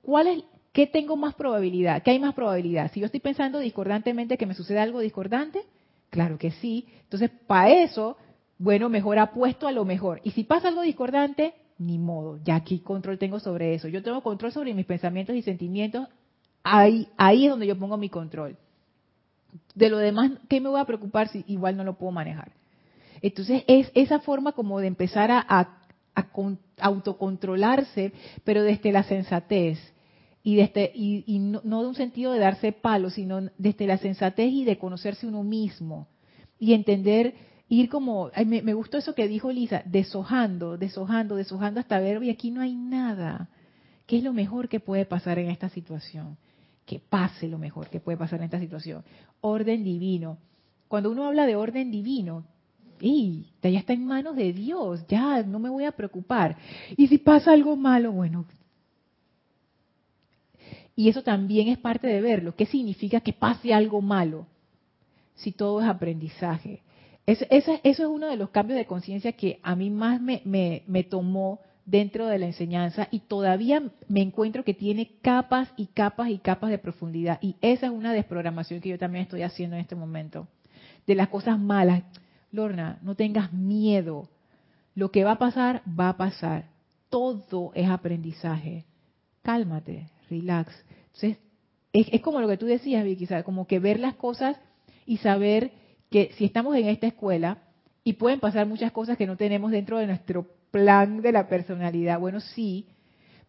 ¿cuál es, ¿qué tengo más probabilidad? ¿Qué hay más probabilidad? Si yo estoy pensando discordantemente que me suceda algo discordante, claro que sí. Entonces, para eso, bueno, mejor apuesto a lo mejor. Y si pasa algo discordante, ni modo, ya aquí control tengo sobre eso. Yo tengo control sobre mis pensamientos y sentimientos, ahí, ahí es donde yo pongo mi control. De lo demás, ¿qué me voy a preocupar si igual no lo puedo manejar? Entonces, es esa forma como de empezar a, autocontrolarse, pero desde la sensatez. Y, desde, y, no, de un sentido de darse palo, sino desde la sensatez y de conocerse uno mismo. Y entender, ir como, me, me, gustó eso que dijo Lisa, deshojando, deshojando, deshojando hasta ver, y aquí no hay nada. ¿Qué es lo mejor que puede pasar en esta situación? Que pase lo mejor que puede pasar en esta situación. Orden divino. Cuando uno habla de orden divino, ¡ey! Ya está en manos de Dios, ya no me voy a preocupar. Y si pasa algo malo, bueno. Y eso también es parte de verlo. ¿Qué significa que pase algo malo? Si todo es aprendizaje. eso es uno de los cambios de conciencia que a mí más me, me tomó dentro de la enseñanza y todavía me encuentro que tiene capas y capas y capas de profundidad. Y esa es una desprogramación que yo también estoy haciendo en este momento. De las cosas malas. Lorna, no tengas miedo. Lo que va a pasar, va a pasar. Todo es aprendizaje. Cálmate, relax. Entonces, es, como lo que tú decías, Vicky, como que ver las cosas y saber que si estamos en esta escuela y pueden pasar muchas cosas que no tenemos dentro de nuestro plan de la personalidad. Bueno, sí,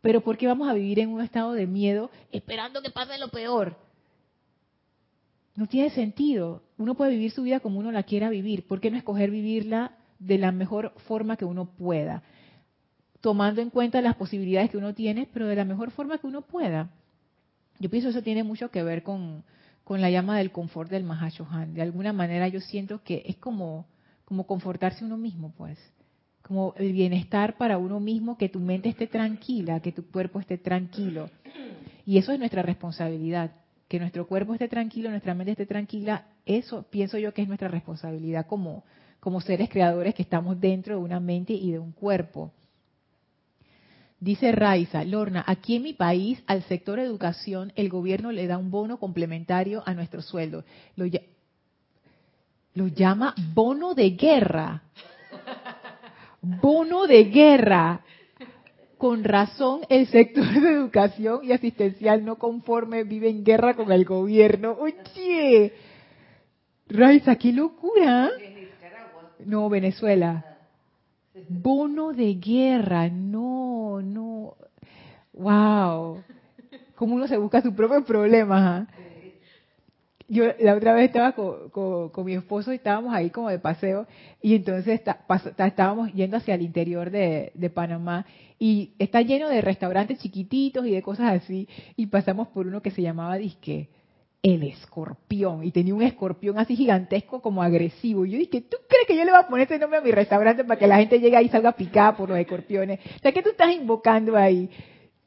pero ¿por qué vamos a vivir en un estado de miedo esperando que pase lo peor? No tiene sentido. Uno puede vivir su vida como uno la quiera vivir. ¿Por qué no escoger vivirla de la mejor forma que uno pueda? Tomando en cuenta las posibilidades que uno tiene, pero de la mejor forma que uno pueda. Yo pienso que eso tiene mucho que ver con, con la llama del confort del Mahashohan. De alguna manera yo siento que es como, como confortarse uno mismo, pues como el bienestar para uno mismo, que tu mente esté tranquila, que tu cuerpo esté tranquilo. Y eso es nuestra responsabilidad, que nuestro cuerpo esté tranquilo, nuestra mente esté tranquila, eso pienso yo que es nuestra responsabilidad como, como seres creadores que estamos dentro de una mente y de un cuerpo. Dice Raiza, Lorna, aquí en mi país al sector educación el gobierno le da un bono complementario a nuestro sueldo. Lo, llama bono de guerra bono de guerra. Con razón, el sector de educación y asistencial no conforme vive en guerra con el gobierno. Oye, Raiza, qué locura. No, Venezuela. Bono de guerra, no, no. Wow. Cómo uno se busca su propio problema. ¿ah? Yo la otra vez estaba con, mi esposo y estábamos ahí como de paseo y entonces estábamos yendo hacia el interior de, Panamá y está lleno de restaurantes chiquititos y de cosas así y pasamos por uno que se llamaba disque el escorpión y tenía un escorpión así gigantesco como agresivo y yo dije ¿tú crees que yo le voy a poner ese nombre a mi restaurante para que la gente llegue ahí y salga picada por los escorpiones? O sea, ¿qué tú estás invocando ahí?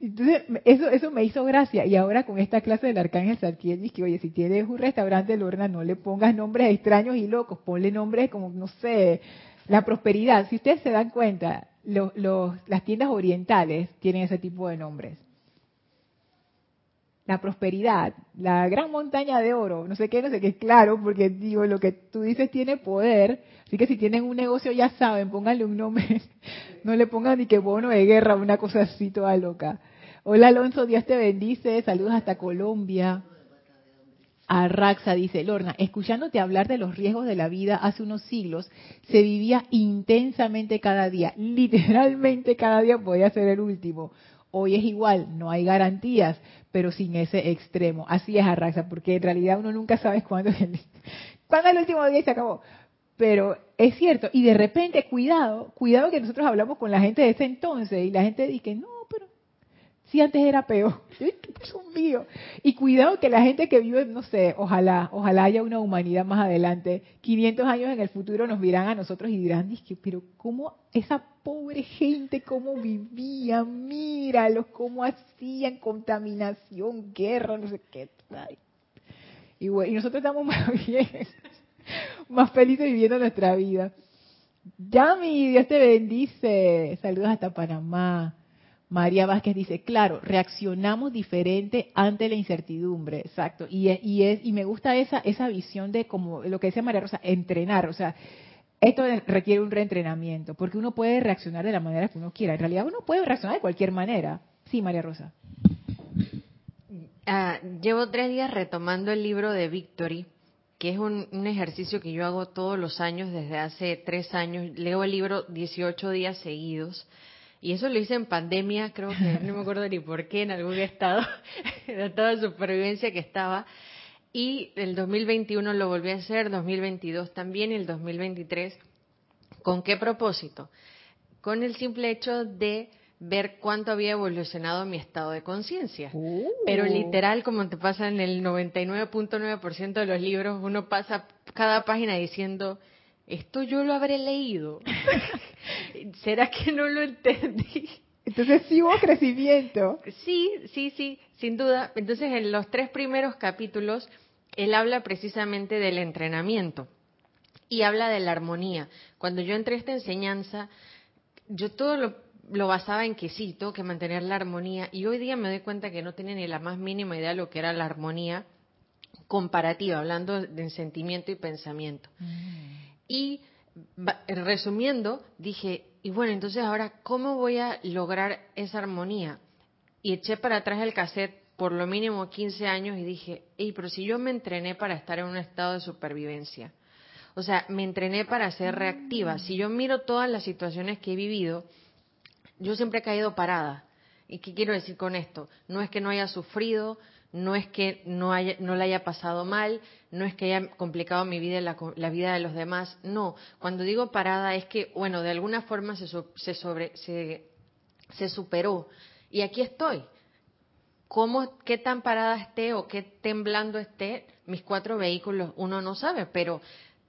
Entonces, eso, eso me hizo gracia. Y ahora con esta clase del Arcángel Sarkiel, que oye, si tienes un restaurante, Lorna, no le pongas nombres extraños y locos, ponle nombres como, no sé, la prosperidad. Si ustedes se dan cuenta, las tiendas orientales tienen ese tipo de nombres. La prosperidad, la gran montaña de oro, no sé qué, no sé qué, claro, porque digo, lo que tú dices tiene poder, así que si tienen un negocio ya saben, pónganle un nombre, no le pongan ni que bono de guerra, una cosa así toda loca. Hola Alonso, Dios te bendice, saludos hasta Colombia. Arraxa dice, Lorna, escuchándote hablar de los riesgos de la vida hace unos siglos, se vivía intensamente cada día, literalmente cada día podía ser el último. Hoy es igual, no hay garantías, pero sin ese extremo. Así es, Arraxa, porque en realidad uno nunca sabe cuándo es el, cuándo el último día y se acabó. Pero es cierto, y de repente, cuidado, cuidado que nosotros hablamos con la gente de ese entonces y la gente dice, no, si antes era peor, un mío. Y cuidado que la gente que vive, no sé, ojalá, ojalá haya una humanidad más adelante, 500 años en el futuro nos miran a nosotros y dirán, pero ¿cómo esa pobre gente, cómo vivía, míralos, cómo hacían contaminación, guerra, no sé qué. Y, y nosotros estamos más bien, más felices viviendo nuestra vida. Yami, Dios te bendice. Saludos hasta Panamá. María Vázquez dice, claro, reaccionamos diferente ante la incertidumbre, exacto. Y, y, es, y me gusta esa, esa visión de como lo que decía María Rosa, entrenar. O sea, esto requiere un reentrenamiento, porque uno puede reaccionar de la manera que uno quiera. En realidad uno puede reaccionar de cualquier manera. Sí, María Rosa. Ah, llevo tres días retomando el libro de Victory, que es un, ejercicio que yo hago todos los años desde hace tres años. Leo el libro 18 días seguidos. Y eso lo hice en pandemia, creo que no me acuerdo ni por qué, en algún estado, en estado de supervivencia que estaba. Y el 2021 lo volví a hacer, 2022 también, y el 2023. ¿Con qué propósito? Con el simple hecho de ver cuánto había evolucionado mi estado de conciencia. Pero uh. literal, como te pasa en el 99.9% de los libros, uno pasa cada página diciendo, esto yo lo habré leído. ¿Será que no lo entendí? Entonces sí hubo crecimiento. Sí, sí, sí, sin duda. Entonces en los tres primeros capítulos, él habla precisamente del entrenamiento y habla de la armonía. Cuando yo entré a esta enseñanza, yo todo lo, lo, basaba en que sí, tengo que mantener la armonía y hoy día me doy cuenta que no tenía ni la más mínima idea de lo que era la armonía comparativa, hablando de sentimiento y pensamiento. Mm. Y resumiendo, dije, y bueno, entonces ahora, ¿cómo voy a lograr esa armonía? Y eché para atrás el cassette por lo mínimo 15 años y dije, hey, pero si yo me entrené para estar en un estado de supervivencia, o sea, me entrené para ser reactiva. Si yo miro todas las situaciones que he vivido, yo siempre he caído parada. ¿Y qué quiero decir con esto? No es que no haya sufrido, no es que no, haya, no le haya pasado mal, no es que haya complicado mi vida y la, vida de los demás, no. Cuando digo parada es que, bueno, de alguna forma se, se, sobre, se, se superó. Y aquí estoy. ¿Cómo, qué tan parada esté o qué temblando esté mis cuatro vehículos? Uno no sabe, pero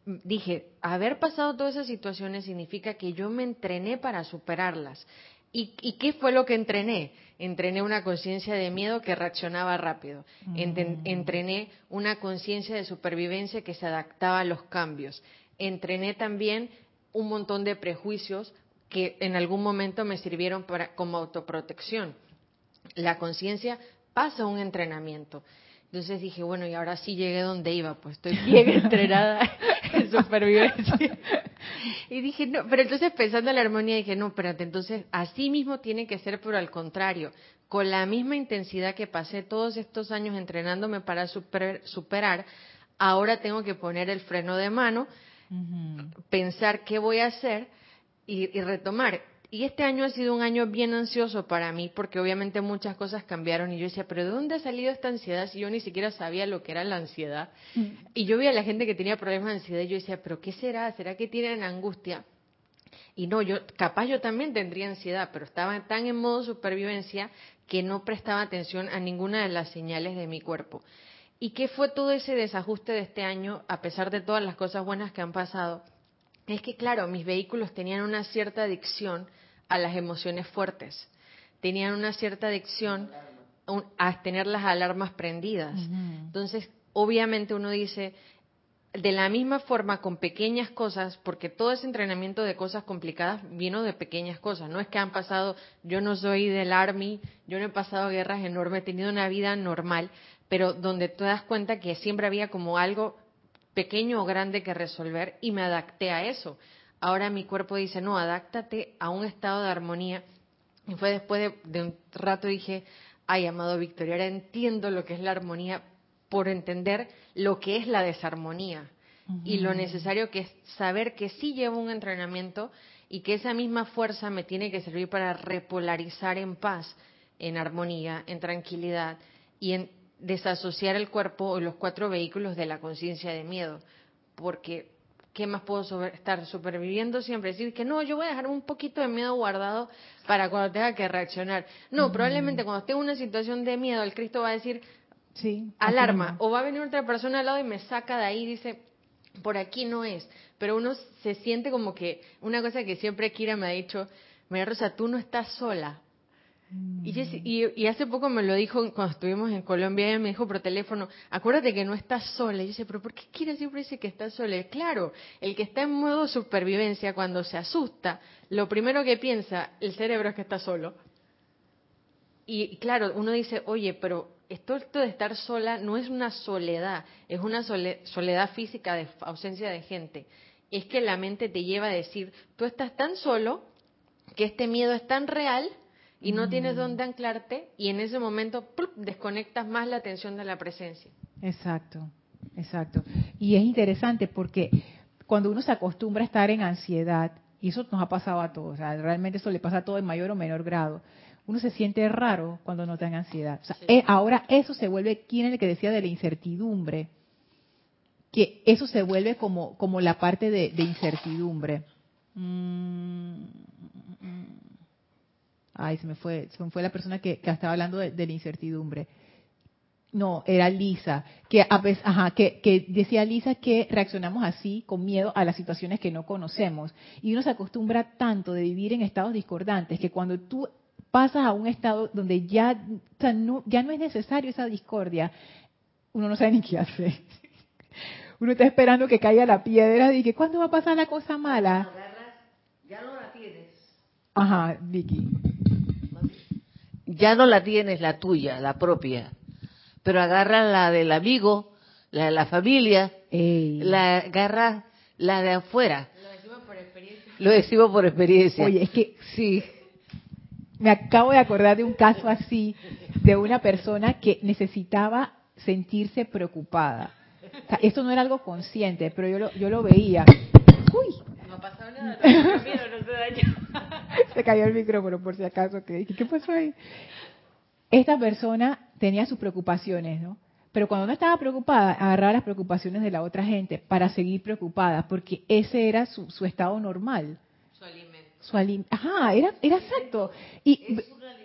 dije, haber pasado todas esas situaciones significa que yo me entrené para superarlas. ¿Y, qué fue lo que entrené? Entrené una conciencia de miedo que reaccionaba rápido. Mm. Entrené una conciencia de supervivencia que se adaptaba a los cambios. Entrené también un montón de prejuicios que en algún momento me sirvieron para, como autoprotección. La conciencia pasa un entrenamiento. Entonces dije, bueno, y ahora sí llegué donde iba, pues estoy bien entrenada en supervivencia. Y dije, no, pero entonces pensando en la armonía dije, no, espérate, entonces así mismo tiene que ser, pero al contrario, con la misma intensidad que pasé todos estos años entrenándome para superar, ahora tengo que poner el freno de mano, pensar qué voy a hacer y retomar y este año ha sido un año bien ansioso para mí porque obviamente muchas cosas cambiaron y yo decía, pero ¿de dónde ha salido esta ansiedad si yo ni siquiera sabía lo que era la ansiedad? Mm. Y yo veía a la gente que tenía problemas de ansiedad y yo decía, pero ¿qué será? ¿Será que tienen angustia? Y no, yo capaz yo también tendría ansiedad, pero estaba tan en modo supervivencia que no prestaba atención a ninguna de las señales de mi cuerpo. ¿Y qué fue todo ese desajuste de este año, a pesar de todas las cosas buenas que han pasado? Es que, claro, mis vehículos tenían una cierta adicción a las emociones fuertes, tenían una cierta adicción a tener las alarmas prendidas. Entonces, obviamente uno dice, de la misma forma con pequeñas cosas, porque todo ese entrenamiento de cosas complicadas vino de pequeñas cosas, no es que han pasado, yo no soy del army, yo no he pasado guerras enormes, he tenido una vida normal, pero donde te das cuenta que siempre había como algo pequeño o grande que resolver y me adapté a eso. Ahora mi cuerpo dice, no, adáctate a un estado de armonía. Y fue después de, un rato dije, ay, amado Víctor, ahora entiendo lo que es la armonía por entender lo que es la desarmonía y lo necesario que es saber que sí llevo un entrenamiento y que esa misma fuerza me tiene que servir para repolarizar en paz, en armonía, en tranquilidad y en desasociar el cuerpo o los cuatro vehículos de la conciencia de miedo, porque ¿qué más puedo estar superviviendo siempre? Decir que no, yo voy a dejar un poquito de miedo guardado para cuando tenga que reaccionar. No, probablemente cuando esté en una situación de miedo, el Cristo va a decir, sí, alarma, o va a venir otra persona al lado y me saca de ahí y dice, por aquí no es. Pero uno se siente como que, una cosa que siempre Kira me ha dicho, María Rosa, tú no estás sola, y, hace poco me lo dijo cuando estuvimos en Colombia, ella me dijo por teléfono, acuérdate que no estás sola. Y yo pero ¿por qué Kira siempre dice que está sola? claro, el que está en modo supervivencia, cuando se asusta, lo primero que piensa el cerebro es que está solo. Y claro, uno dice, oye, pero esto, de estar sola no es una soledad, es una soledad física de ausencia de gente. Es que la mente te lleva a decir, tú estás tan solo que este miedo es tan real y no tienes mm. dónde anclarte y en ese momento desconectas más la atención de la presencia. Exacto, exacto. Y es interesante porque cuando uno se acostumbra a estar en ansiedad, y eso nos ha pasado a todos, realmente eso le pasa a todo en mayor o menor grado, uno se siente raro cuando no está en ansiedad. Eh, ahora eso se vuelve, ¿quién es el que decía de la incertidumbre? Que eso se vuelve como, como la parte de, incertidumbre. Mm, Ay, se me fue, se me fue la persona que, estaba hablando de, la incertidumbre. No, era Lisa, que, ajá, que, que, decía Lisa que reaccionamos así, con miedo a las situaciones que no conocemos. Y uno se acostumbra tanto de vivir en estados discordantes que cuando tú pasas a un estado donde ya, no, ya no es necesario esa discordia, uno no sabe ni qué hacer. Uno está esperando que caiga la piedra y que ¿cuándo va a pasar la cosa mala? Ya no la tienes. Ajá, Vicky. Ya no la tienes la tuya, la propia. Pero agarra la del amigo, la de la familia, la agarra la de afuera. Lo decimos por experiencia. Lo decimos por experiencia. Oye, es que sí. Me acabo de acordar de un caso así, de una persona que necesitaba sentirse preocupada. esto no era algo consciente, pero yo lo, yo lo veía. Uy. No pasó nada, no se dañó. se cayó el micrófono por si acaso. ¿Qué, ¿Qué pasó ahí? Esta persona tenía sus preocupaciones, ¿no? Pero cuando no estaba preocupada, agarraba las preocupaciones de la otra gente para seguir preocupada, porque ese era su, su estado normal. Su alimento. Su alim Ajá, era, era exacto. Y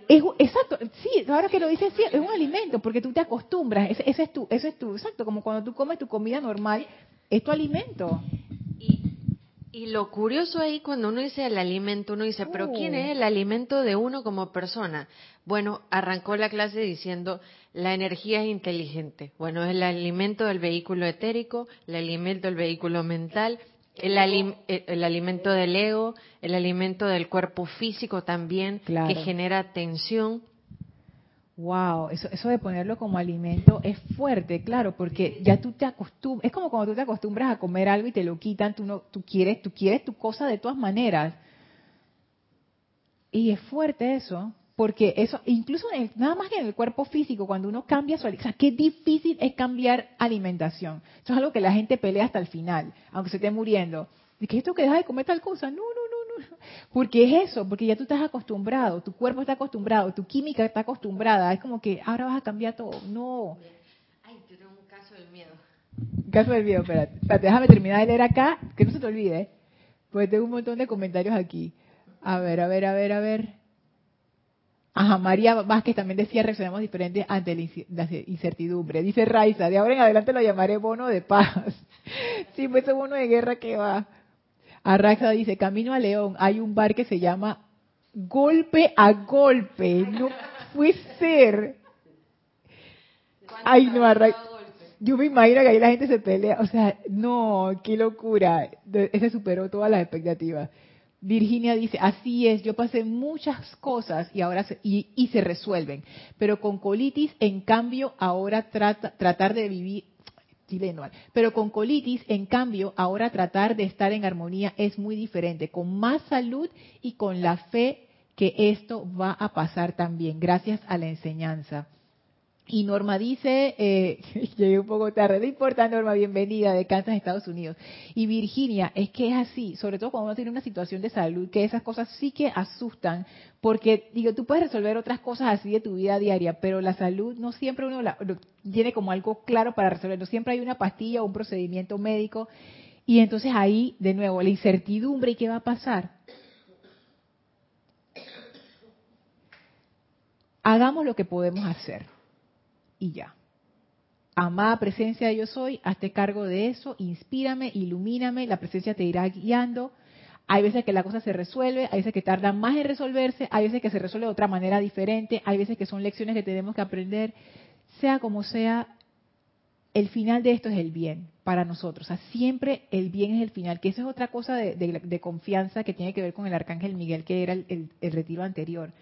es, exacto, sí, ahora que lo dices, sí, es un alimento, porque tú te acostumbras, ese, es tu, ese es tu, exacto, como cuando tú comes tu comida normal, es tu alimento. Y, lo curioso ahí, cuando uno dice el alimento, uno dice, pero ¿quién es oh. el alimento de uno como persona? Bueno, arrancó la clase diciendo, la energía es inteligente. Bueno, es el alimento del vehículo etérico, el alimento del vehículo mental, el, el, alimento del ego, el alimento del cuerpo físico también, que genera tensión. Wow, eso, eso de ponerlo como alimento es fuerte, claro, porque ya tú te acostumbras, es como cuando tú te acostumbras a comer algo y te lo quitan, tú no, tú quieres, tú quieres tu cosa de todas maneras. Y es fuerte eso, porque eso, incluso nada más que en el cuerpo físico, cuando uno cambia su alimentación, qué difícil es cambiar alimentación. Eso es algo que la gente pelea hasta el final, aunque se esté muriendo. ¿De que esto que deja de comer tal cosa? No, no. Porque es eso, porque ya tú estás acostumbrado, tu cuerpo está acostumbrado, tu química está acostumbrada. Es como que ahora vas a cambiar todo. No. Ay, yo tengo un caso del miedo. Un caso del miedo, espérate. espérate déjame terminar de leer acá, que no se te olvide, porque tengo un montón de comentarios aquí. A ver, a ver, a ver, a ver. Ajá, María Vázquez también decía, reaccionamos diferente ante la incertidumbre. Dice Raiza, de ahora en adelante lo llamaré bono de paz. sí, pues es bono de guerra que va. Arraxa dice, camino a León, hay un bar que se llama Golpe a Golpe. No puede ser. Ay, no, Arraxa. Yo me imagino que ahí la gente se pelea. O sea, no, qué locura. Ese superó todas las expectativas. Virginia dice, así es, yo pasé muchas cosas y ahora se, y, se resuelven, pero con colitis, en cambio, ahora trata, tratar de vivir, pero con colitis, en cambio, ahora tratar de estar en armonía es muy diferente, con más salud y con la fe que esto va a pasar también, gracias a la enseñanza. Y Norma dice, eh, llegué un poco tarde, no importa Norma, bienvenida de Kansas, Estados Unidos. Y Virginia, es que es así, sobre todo cuando uno tiene una situación de salud, que esas cosas sí que asustan, porque digo, tú puedes resolver otras cosas así de tu vida diaria, pero la salud no siempre uno la, tiene como algo claro para resolverlo, siempre hay una pastilla o un procedimiento médico, y entonces ahí, de nuevo, la incertidumbre y qué va a pasar. Hagamos lo que podemos hacer y ya. Amada presencia de yo soy, hazte cargo de eso, inspírame, ilumíname, la presencia te irá guiando. Hay veces que la cosa se resuelve, hay veces que tarda más en resolverse, hay veces que se resuelve de otra manera diferente, hay veces que son lecciones que tenemos que aprender. Sea como sea, el final de esto es el bien para nosotros. O sea, siempre el bien es el final, que eso es otra cosa de, confianza que tiene que ver con el arcángel Miguel, que era el retiro anterior.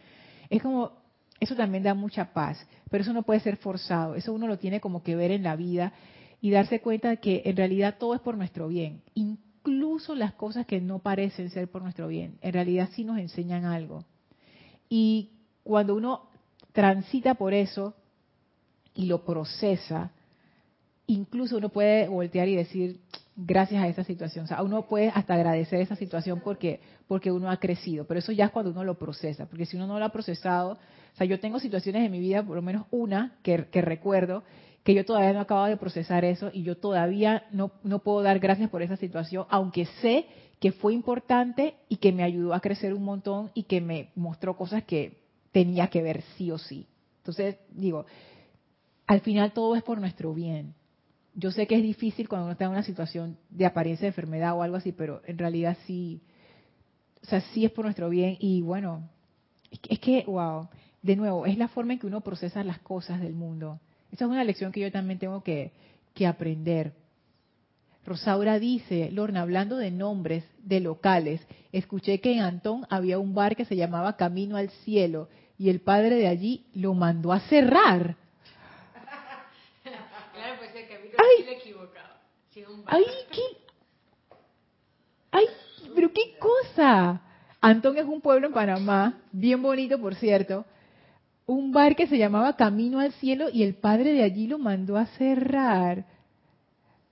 Es como eso también da mucha paz, pero eso no puede ser forzado, eso uno lo tiene como que ver en la vida y darse cuenta de que en realidad todo es por nuestro bien, incluso las cosas que no parecen ser por nuestro bien, en realidad sí nos enseñan algo. Y cuando uno transita por eso y lo procesa, incluso uno puede voltear y decir, gracias a esa situación. O sea, uno puede hasta agradecer esa situación porque, porque uno ha crecido, pero eso ya es cuando uno lo procesa, porque si uno no lo ha procesado, o sea, yo tengo situaciones en mi vida, por lo menos una que, recuerdo, que yo todavía no acabo de procesar eso y yo todavía no, no puedo dar gracias por esa situación, aunque sé que fue importante y que me ayudó a crecer un montón y que me mostró cosas que tenía que ver sí o sí. Entonces, digo, al final todo es por nuestro bien. Yo sé que es difícil cuando uno está en una situación de apariencia de enfermedad o algo así, pero en realidad sí, o sea, sí es por nuestro bien y bueno, es que, wow, de nuevo, es la forma en que uno procesa las cosas del mundo. Esa es una lección que yo también tengo que, que aprender. Rosaura dice, Lorna, hablando de nombres de locales, escuché que en Antón había un bar que se llamaba Camino al Cielo y el padre de allí lo mandó a cerrar. claro, pues el Camino Cielo equivocado. Ay, qué... Ay, pero qué cosa. Antón es un pueblo en Panamá, bien bonito por cierto, un bar que se llamaba Camino al Cielo y el padre de allí lo mandó a cerrar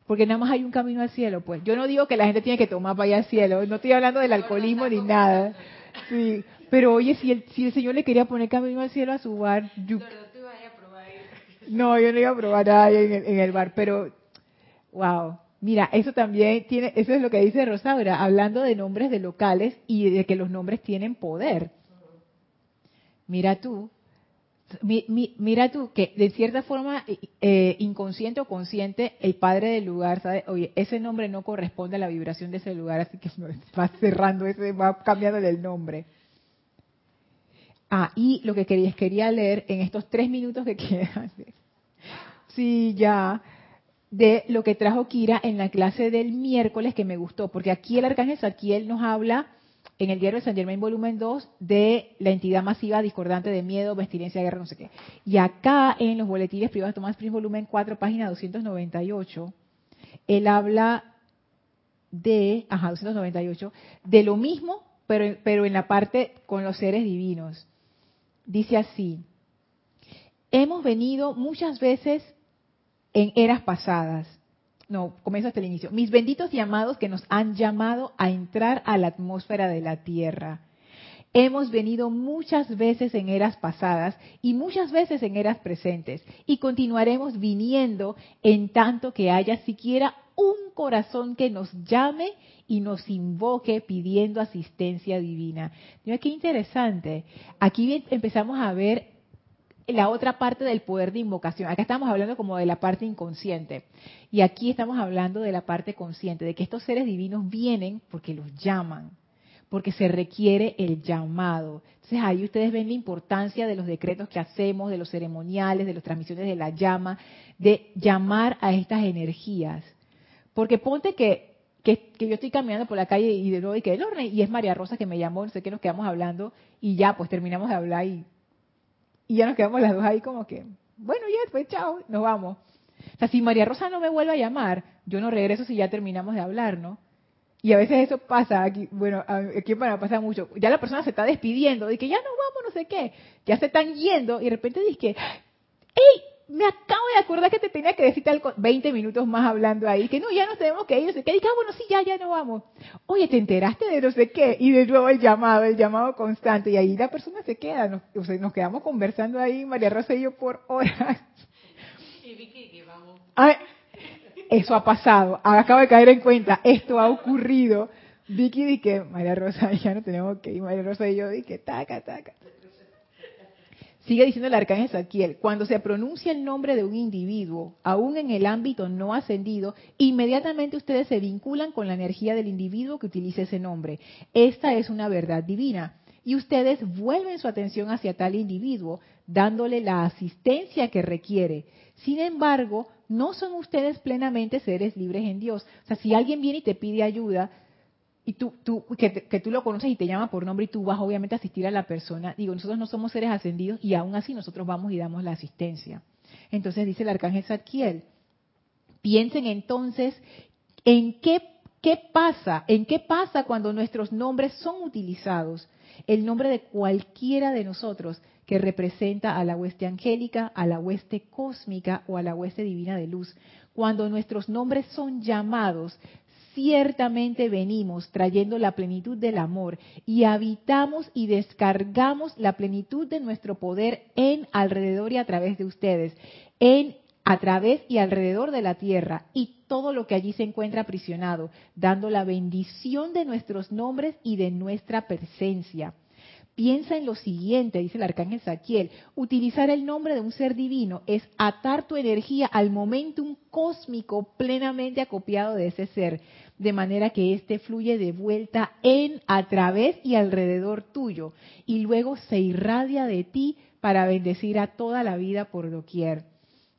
porque nada más hay un camino al cielo, pues. Yo no digo que la gente tiene que tomar para allá al cielo, no estoy hablando del alcoholismo ni nada. Sí, pero oye, si el, si el Señor le quería poner camino al cielo a su bar, yo... No, yo no iba a probar nada en el, en el bar, pero wow. Mira, eso también tiene, eso es lo que dice Rosaura, hablando de nombres de locales y de que los nombres tienen poder. Mira tú, mira tú que de cierta forma eh, inconsciente o consciente el padre del lugar sabe oye ese nombre no corresponde a la vibración de ese lugar así que va cerrando ese va cambiando el nombre. Ah y lo que quería quería leer en estos tres minutos que quedan sí ya de lo que trajo Kira en la clase del miércoles que me gustó porque aquí el arcángel Saquiel nos habla en el diario de San Germain, volumen 2, de la entidad masiva discordante de miedo, pestilencia, guerra, no sé qué. Y acá en los boletines privados Tomás Prince, volumen 4, página 298, él habla de, ajá, 298, de lo mismo, pero, pero en la parte con los seres divinos. Dice así, hemos venido muchas veces en eras pasadas no, comienzo hasta el inicio. Mis benditos llamados que nos han llamado a entrar a la atmósfera de la Tierra. Hemos venido muchas veces en eras pasadas y muchas veces en eras presentes y continuaremos viniendo en tanto que haya siquiera un corazón que nos llame y nos invoque pidiendo asistencia divina. Mira qué interesante. Aquí empezamos a ver la otra parte del poder de invocación. Acá estamos hablando como de la parte inconsciente. Y aquí estamos hablando de la parte consciente, de que estos seres divinos vienen porque los llaman, porque se requiere el llamado. Entonces ahí ustedes ven la importancia de los decretos que hacemos, de los ceremoniales, de las transmisiones de la llama, de llamar a estas energías. Porque ponte que, que, yo estoy caminando por la calle y de nuevo y que y es María Rosa que me llamó, no sé qué nos quedamos hablando y ya pues terminamos de hablar y y ya nos quedamos las dos ahí como que, bueno, ya, pues chao, nos vamos. O sea, si María Rosa no me vuelve a llamar, yo no regreso si ya terminamos de hablar, ¿no? Y a veces eso pasa, aquí, bueno, aquí Panamá pasa mucho. Ya la persona se está despidiendo, de que ya nos vamos, no sé qué. Ya se están yendo y de repente dice ¡Ey! Me acabo de acordar que te tenía que decir tal 20 minutos más hablando ahí, que no, ya nos tenemos que ir, no sé qué, y ah, bueno, sí, ya, ya no vamos. Oye, ¿te enteraste de no sé qué? Y de nuevo el llamado, el llamado constante, y ahí la persona se queda, nos, o sea, nos quedamos conversando ahí, María Rosa y yo, por horas. Y Vicky, que vamos. eso ha pasado, acabo de caer en cuenta, esto ha ocurrido. Vicky dice, María Rosa, ya no tenemos que ir, María Rosa y yo dije, taca, taca. Sigue diciendo el arcángel Saquiel, cuando se pronuncia el nombre de un individuo, aún en el ámbito no ascendido, inmediatamente ustedes se vinculan con la energía del individuo que utiliza ese nombre. Esta es una verdad divina. Y ustedes vuelven su atención hacia tal individuo, dándole la asistencia que requiere. Sin embargo, no son ustedes plenamente seres libres en Dios. O sea, si alguien viene y te pide ayuda, y tú, tú que, tú lo conoces y te llama por nombre y tú vas obviamente a asistir a la persona. Digo, nosotros no somos seres ascendidos y aún así nosotros vamos y damos la asistencia. Entonces dice el arcángel Zadkiel, piensen entonces en qué, qué pasa, en qué pasa cuando nuestros nombres son utilizados. El nombre de cualquiera de nosotros que representa a la hueste angélica, a la hueste cósmica o a la hueste divina de luz. Cuando nuestros nombres son llamados, ciertamente venimos trayendo la plenitud del amor y habitamos y descargamos la plenitud de nuestro poder en alrededor y a través de ustedes, en a través y alrededor de la tierra y todo lo que allí se encuentra aprisionado, dando la bendición de nuestros nombres y de nuestra presencia. Piensa en lo siguiente, dice el arcángel Saquiel, utilizar el nombre de un ser divino es atar tu energía al momentum cósmico plenamente acopiado de ese ser, de manera que éste fluye de vuelta en, a través y alrededor tuyo, y luego se irradia de ti para bendecir a toda la vida por doquier.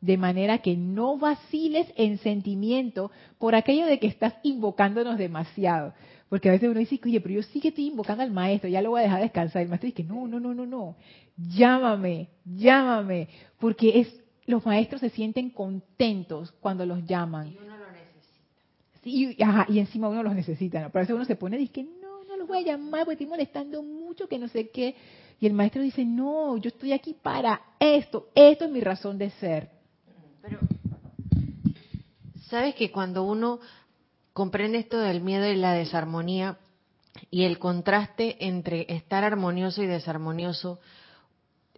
De manera que no vaciles en sentimiento por aquello de que estás invocándonos demasiado. Porque a veces uno dice, oye, pero yo sí que estoy invocando al maestro, ya lo voy a dejar descansar. Y el maestro dice, no, no, no, no, no, llámame, llámame. Porque es, los maestros se sienten contentos cuando los llaman. Y uno lo necesita. Sí, y, ajá, y encima uno los necesita, ¿no? Pero a veces uno se pone y dice, no, no los voy a llamar porque estoy molestando mucho, que no sé qué. Y el maestro dice, no, yo estoy aquí para esto, esto es mi razón de ser. Pero, ¿sabes que cuando uno comprende esto del miedo y la desarmonía y el contraste entre estar armonioso y desarmonioso,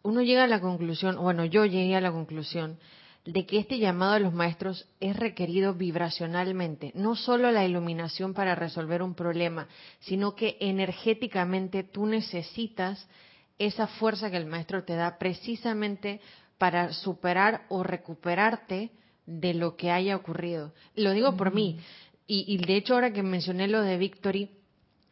uno llega a la conclusión, bueno, yo llegué a la conclusión de que este llamado a los maestros es requerido vibracionalmente, no solo la iluminación para resolver un problema, sino que energéticamente tú necesitas esa fuerza que el maestro te da precisamente para superar o recuperarte de lo que haya ocurrido. Lo digo por mí. Y, de hecho ahora que mencioné lo de Victory,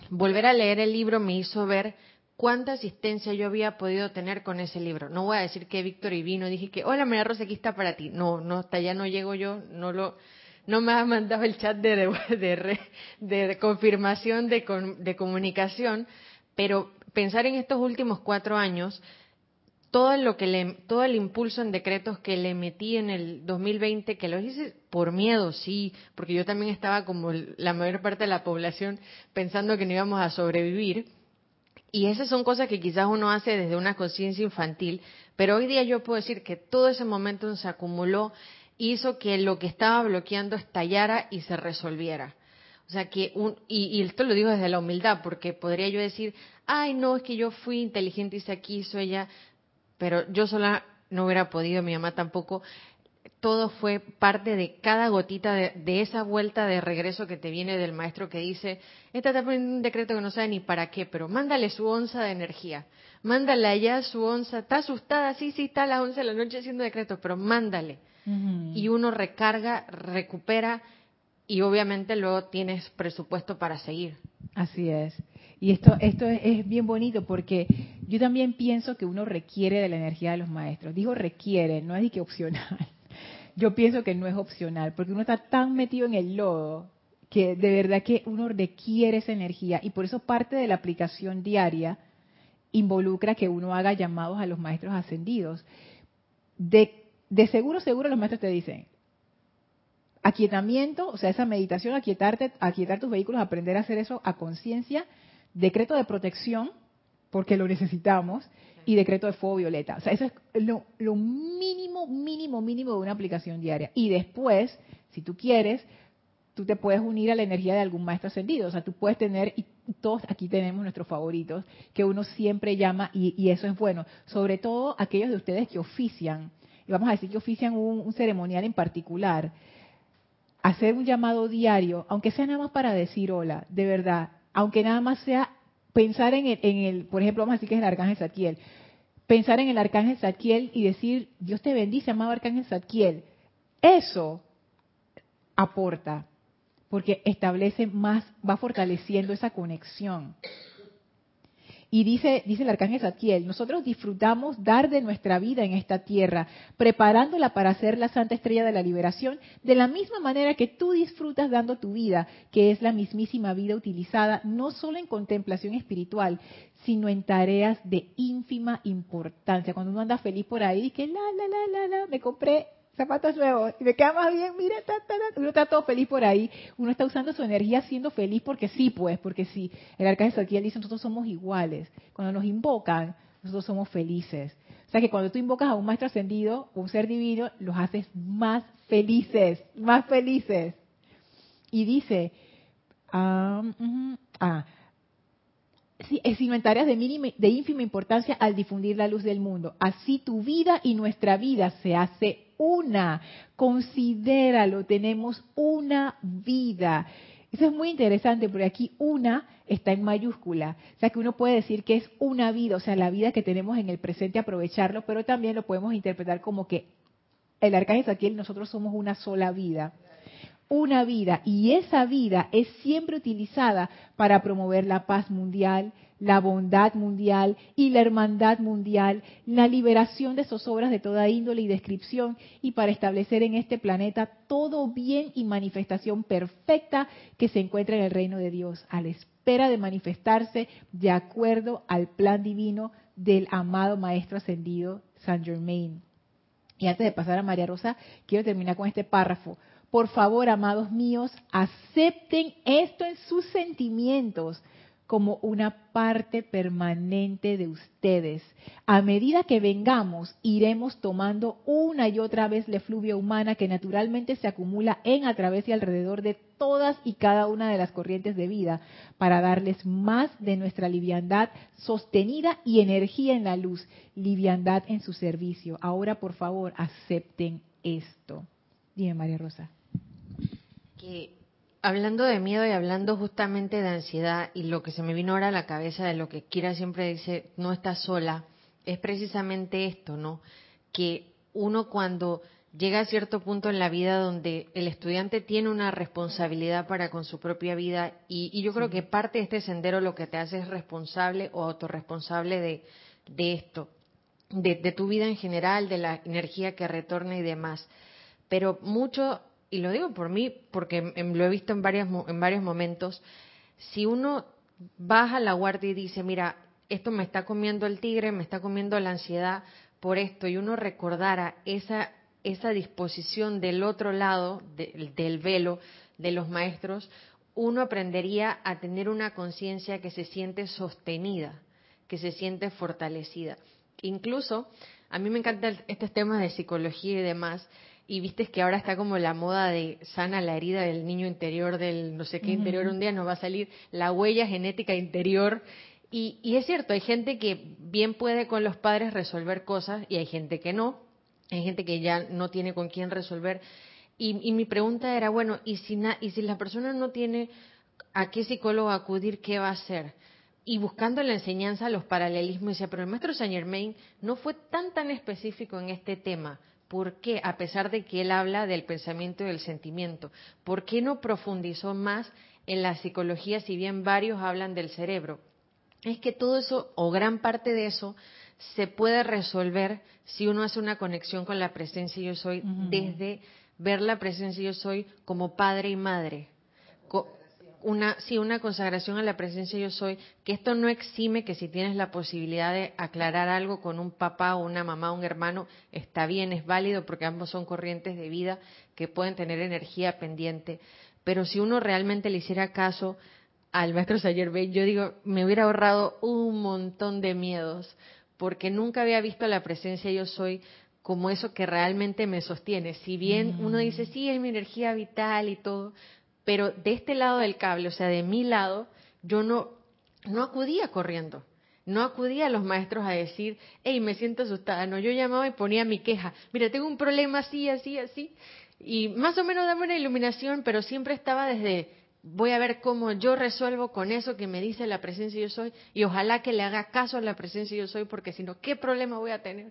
volver a leer el libro me hizo ver cuánta asistencia yo había podido tener con ese libro. No voy a decir que Victory vino y dije que, hola María Rosa, aquí está para ti. No, no, hasta allá no llego yo, no lo, no me ha mandado el chat de, de, de, confirmación de, de comunicación, pero pensar en estos últimos cuatro años, todo lo que le, todo el impulso en decretos que le metí en el 2020, que lo hice por miedo, sí, porque yo también estaba como la mayor parte de la población pensando que no íbamos a sobrevivir. Y esas son cosas que quizás uno hace desde una conciencia infantil, pero hoy día yo puedo decir que todo ese momento se acumuló, hizo que lo que estaba bloqueando estallara y se resolviera. O sea que, un, y, esto lo digo desde la humildad, porque podría yo decir, ay, no, es que yo fui inteligente y se quiso ella pero yo sola no hubiera podido, mi mamá tampoco. Todo fue parte de cada gotita de, esa vuelta de regreso que te viene del maestro que dice, esta está poniendo un decreto que no sabe ni para qué, pero mándale su onza de energía, mándale allá su onza, está asustada, sí, sí, está a las once de la noche haciendo decretos, pero mándale. Y uno recarga, recupera y obviamente luego tienes presupuesto para seguir. Así es. Y esto, esto es, bien bonito porque yo también pienso que uno requiere de la energía de los maestros. Digo requiere, no es de que opcional. Yo pienso que no es opcional porque uno está tan metido en el lodo que de verdad que uno requiere esa energía y por eso parte de la aplicación diaria involucra que uno haga llamados a los maestros ascendidos. De, de seguro, seguro los maestros te dicen, aquietamiento, o sea, esa meditación, aquietarte, aquietar tus vehículos, aprender a hacer eso a conciencia decreto de protección, porque lo necesitamos, y decreto de fuego violeta. O sea, eso es lo, mínimo, mínimo, mínimo de una aplicación diaria. Y después, si tú quieres, tú te puedes unir a la energía de algún maestro ascendido. O sea, tú puedes tener, y todos aquí tenemos nuestros favoritos, que uno siempre llama, y, eso es bueno. Sobre todo aquellos de ustedes que ofician, y vamos a decir que ofician un, un ceremonial en particular, hacer un llamado diario, aunque sea nada más para decir hola, de verdad, aunque nada más sea pensar en el, en el, por ejemplo, vamos a decir que es el arcángel Zadkiel, pensar en el arcángel Zadkiel y decir, Dios te bendice, amado arcángel Zadkiel. Eso aporta, porque establece más, va fortaleciendo esa conexión. Y dice, dice el arcángel Zadkiel, nosotros disfrutamos dar de nuestra vida en esta tierra, preparándola para ser la santa estrella de la liberación, de la misma manera que tú disfrutas dando tu vida, que es la mismísima vida utilizada no solo en contemplación espiritual, sino en tareas de ínfima importancia. Cuando uno anda feliz por ahí, que la, la, la, la, la, me compré zapatos nuevos y me queda más bien, mira, uno está todo feliz por ahí, uno está usando su energía siendo feliz porque sí, pues, porque sí. El arcángel Saquiel dice, nosotros somos iguales. Cuando nos invocan, nosotros somos felices. O sea que cuando tú invocas a un maestro ascendido, un ser divino, los haces más felices, más felices. Y dice, ah, ah sino en tareas de, de ínfima importancia al difundir la luz del mundo. Así tu vida y nuestra vida se hace una. Considéralo, tenemos una vida. Eso es muy interesante porque aquí una está en mayúscula. O sea que uno puede decir que es una vida, o sea, la vida que tenemos en el presente, aprovecharlo, pero también lo podemos interpretar como que el arcángel Saquiel nosotros somos una sola vida. Una vida. Y esa vida es siempre utilizada para promover la paz mundial, la bondad mundial y la hermandad mundial, la liberación de zozobras de toda índole y descripción y para establecer en este planeta todo bien y manifestación perfecta que se encuentra en el reino de Dios, a la espera de manifestarse de acuerdo al plan divino del amado Maestro Ascendido Saint Germain. Y antes de pasar a María Rosa, quiero terminar con este párrafo. Por favor, amados míos, acepten esto en sus sentimientos como una parte permanente de ustedes. A medida que vengamos, iremos tomando una y otra vez la efluvia humana que naturalmente se acumula en, a través y alrededor de todas y cada una de las corrientes de vida, para darles más de nuestra liviandad sostenida y energía en la luz, liviandad en su servicio. Ahora, por favor, acepten esto. Dime, María Rosa. Que hablando de miedo y hablando justamente de ansiedad y lo que se me vino ahora a la cabeza de lo que Kira siempre dice, no estás sola, es precisamente esto, ¿no? Que uno cuando llega a cierto punto en la vida donde el estudiante tiene una responsabilidad para con su propia vida y, yo creo que parte de este sendero lo que te hace es responsable o autorresponsable de, de esto, de, de tu vida en general, de la energía que retorna y demás. Pero mucho y lo digo por mí porque lo he visto en, varios, en varios momentos, si uno baja la guardia y dice, mira, esto me está comiendo el tigre, me está comiendo la ansiedad por esto, y uno recordara esa, esa disposición del otro lado del velo de los maestros, uno aprendería a tener una conciencia que se siente sostenida, que se siente fortalecida. Incluso, a mí me encantan estos temas de psicología y demás, y viste que ahora está como la moda de sana la herida del niño interior, del no sé qué interior, un día nos va a salir la huella genética interior. Y, y es cierto, hay gente que bien puede con los padres resolver cosas y hay gente que no, hay gente que ya no tiene con quién resolver. Y, y mi pregunta era, bueno, ¿y si, ¿y si la persona no tiene a qué psicólogo acudir, qué va a hacer? y buscando la enseñanza los paralelismos, decía, pero el maestro Saint Germain no fue tan tan específico en este tema. ¿Por qué, a pesar de que él habla del pensamiento y del sentimiento, por qué no profundizó más en la psicología si bien varios hablan del cerebro? Es que todo eso, o gran parte de eso, se puede resolver si uno hace una conexión con la presencia yo soy desde ver la presencia yo soy como padre y madre una, sí, una consagración a la presencia yo soy, que esto no exime que si tienes la posibilidad de aclarar algo con un papá o una mamá o un hermano, está bien, es válido porque ambos son corrientes de vida que pueden tener energía pendiente. Pero si uno realmente le hiciera caso al maestro Sayer Bey, yo digo, me hubiera ahorrado un montón de miedos, porque nunca había visto la presencia yo soy como eso que realmente me sostiene. Si bien uno dice, sí, es mi energía vital y todo, pero de este lado del cable, o sea, de mi lado, yo no, no acudía corriendo. No acudía a los maestros a decir, hey, me siento asustada. No, yo llamaba y ponía mi queja. Mira, tengo un problema así, así, así. Y más o menos dame una iluminación, pero siempre estaba desde, voy a ver cómo yo resuelvo con eso que me dice la presencia yo soy. Y ojalá que le haga caso a la presencia yo soy, porque si no, ¿qué problema voy a tener?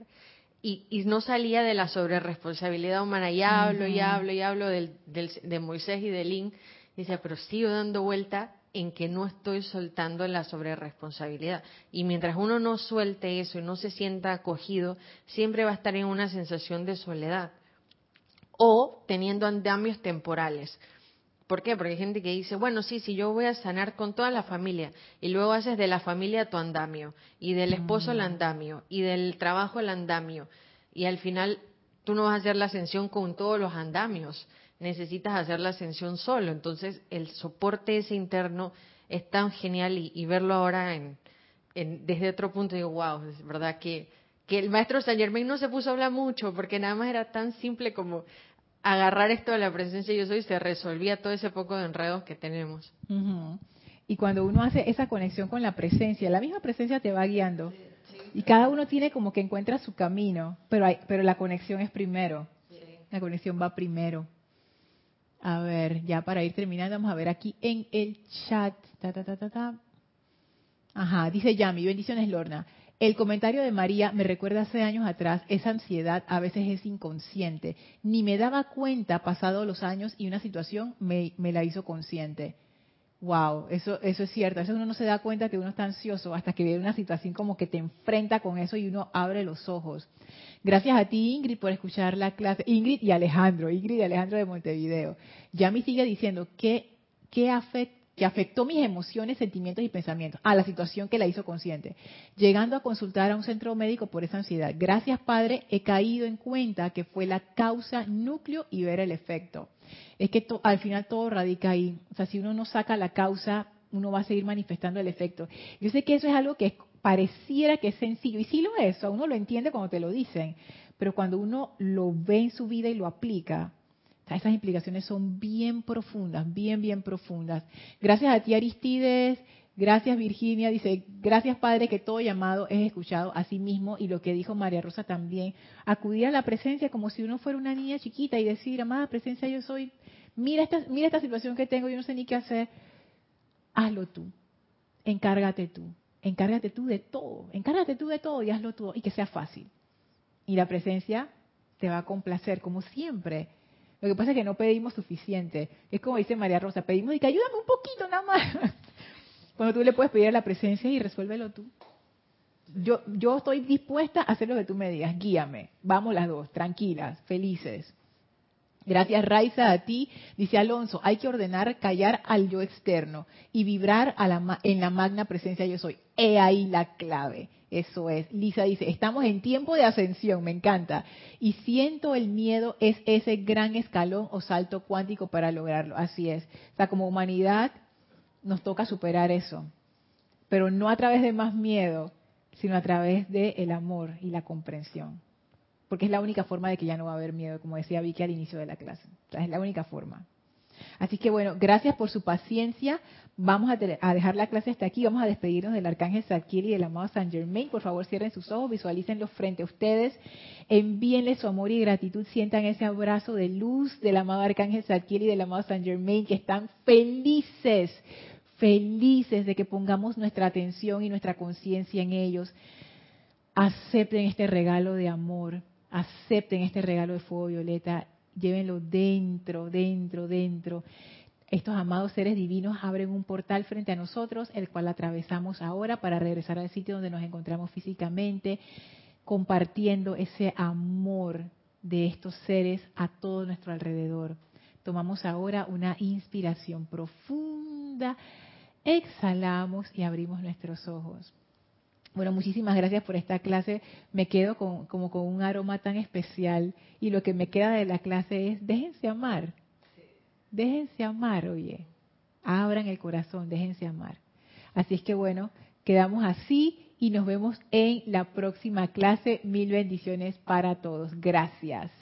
Y, y, no salía de la sobreresponsabilidad humana. Y hablo, y hablo, y hablo del, de Moisés y de Lin. Dice, pero sigo dando vuelta en que no estoy soltando la sobreresponsabilidad. Y mientras uno no suelte eso y no se sienta acogido, siempre va a estar en una sensación de soledad. O teniendo andamios temporales. ¿Por qué? Porque hay gente que dice, bueno, sí, sí, yo voy a sanar con toda la familia. Y luego haces de la familia tu andamio, y del esposo el mm. andamio, y del trabajo el andamio. Y al final tú no vas a hacer la ascensión con todos los andamios. Necesitas hacer la ascensión solo. Entonces, el soporte ese interno es tan genial y, verlo ahora en, desde otro punto, digo, wow, es verdad que, que el maestro Saint Germain no se puso a hablar mucho porque nada más era tan simple como agarrar esto de la presencia yo soy, se resolvía todo ese poco de enredos que tenemos. Y cuando uno hace esa conexión con la presencia, la misma presencia te va guiando. Y cada uno tiene como que encuentra su camino, pero, hay, pero la conexión es primero. La conexión va primero. A ver, ya para ir terminando, vamos a ver aquí en el chat. Ta, ta, ta. Ajá, dice Yami, bendiciones Lorna. El comentario de María me recuerda hace años atrás, esa ansiedad a veces es inconsciente. Ni me daba cuenta pasado los años y una situación me, me la hizo consciente. Wow, eso, eso es cierto. A veces uno no se da cuenta que uno está ansioso hasta que viene una situación como que te enfrenta con eso y uno abre los ojos. Gracias a ti, Ingrid, por escuchar la clase. Ingrid y Alejandro, Ingrid y Alejandro de Montevideo. Ya me sigue diciendo que, que, que afectó mis emociones, sentimientos y pensamientos a la situación que la hizo consciente. Llegando a consultar a un centro médico por esa ansiedad. Gracias, Padre, he caído en cuenta que fue la causa, núcleo y ver el efecto es que al final todo radica ahí. O sea, si uno no saca la causa, uno va a seguir manifestando el efecto. Yo sé que eso es algo que pareciera que es sencillo, y sí lo es, uno lo entiende cuando te lo dicen, pero cuando uno lo ve en su vida y lo aplica, esas implicaciones son bien profundas, bien, bien profundas. Gracias a ti, Aristides. Gracias Virginia, dice, gracias Padre que todo llamado es escuchado a sí mismo y lo que dijo María Rosa también, acudir a la presencia como si uno fuera una niña chiquita y decir, amada presencia yo soy, mira esta, mira esta situación que tengo, yo no sé ni qué hacer, hazlo tú, encárgate tú, encárgate tú de todo, encárgate tú de todo y hazlo tú y que sea fácil. Y la presencia te va a complacer como siempre. Lo que pasa es que no pedimos suficiente. Es como dice María Rosa, pedimos y que ayúdame un poquito nada más. Cuando tú le puedes pedir a la presencia y resuélvelo tú. Yo, yo estoy dispuesta a hacer lo que tú me digas, guíame. Vamos las dos, tranquilas, felices. Gracias, Raiza, a ti. Dice Alonso, hay que ordenar callar al yo externo y vibrar a la, en la magna presencia yo soy. He ahí la clave. Eso es. Lisa dice, estamos en tiempo de ascensión, me encanta. Y siento el miedo es ese gran escalón o salto cuántico para lograrlo. Así es. O sea, como humanidad nos toca superar eso, pero no a través de más miedo, sino a través del el amor y la comprensión. Porque es la única forma de que ya no va a haber miedo, como decía Vicky al inicio de la clase. es la única forma. Así que bueno, gracias por su paciencia. Vamos a, dejar la clase hasta aquí. Vamos a despedirnos del Arcángel Zadkiel y del amado San Germain. Por favor, cierren sus ojos, visualícenlos frente a ustedes. Envíenle su amor y gratitud. Sientan ese abrazo de luz del amado Arcángel Zadkiel y del amado San Germain que están felices felices de que pongamos nuestra atención y nuestra conciencia en ellos. Acepten este regalo de amor, acepten este regalo de fuego violeta, llévenlo dentro, dentro, dentro. Estos amados seres divinos abren un portal frente a nosotros, el cual atravesamos ahora para regresar al sitio donde nos encontramos físicamente, compartiendo ese amor de estos seres a todo nuestro alrededor. Tomamos ahora una inspiración profunda exhalamos y abrimos nuestros ojos. Bueno, muchísimas gracias por esta clase. Me quedo con, como con un aroma tan especial y lo que me queda de la clase es déjense amar. Déjense amar, oye. Abran el corazón, déjense amar. Así es que bueno, quedamos así y nos vemos en la próxima clase. Mil bendiciones para todos. Gracias.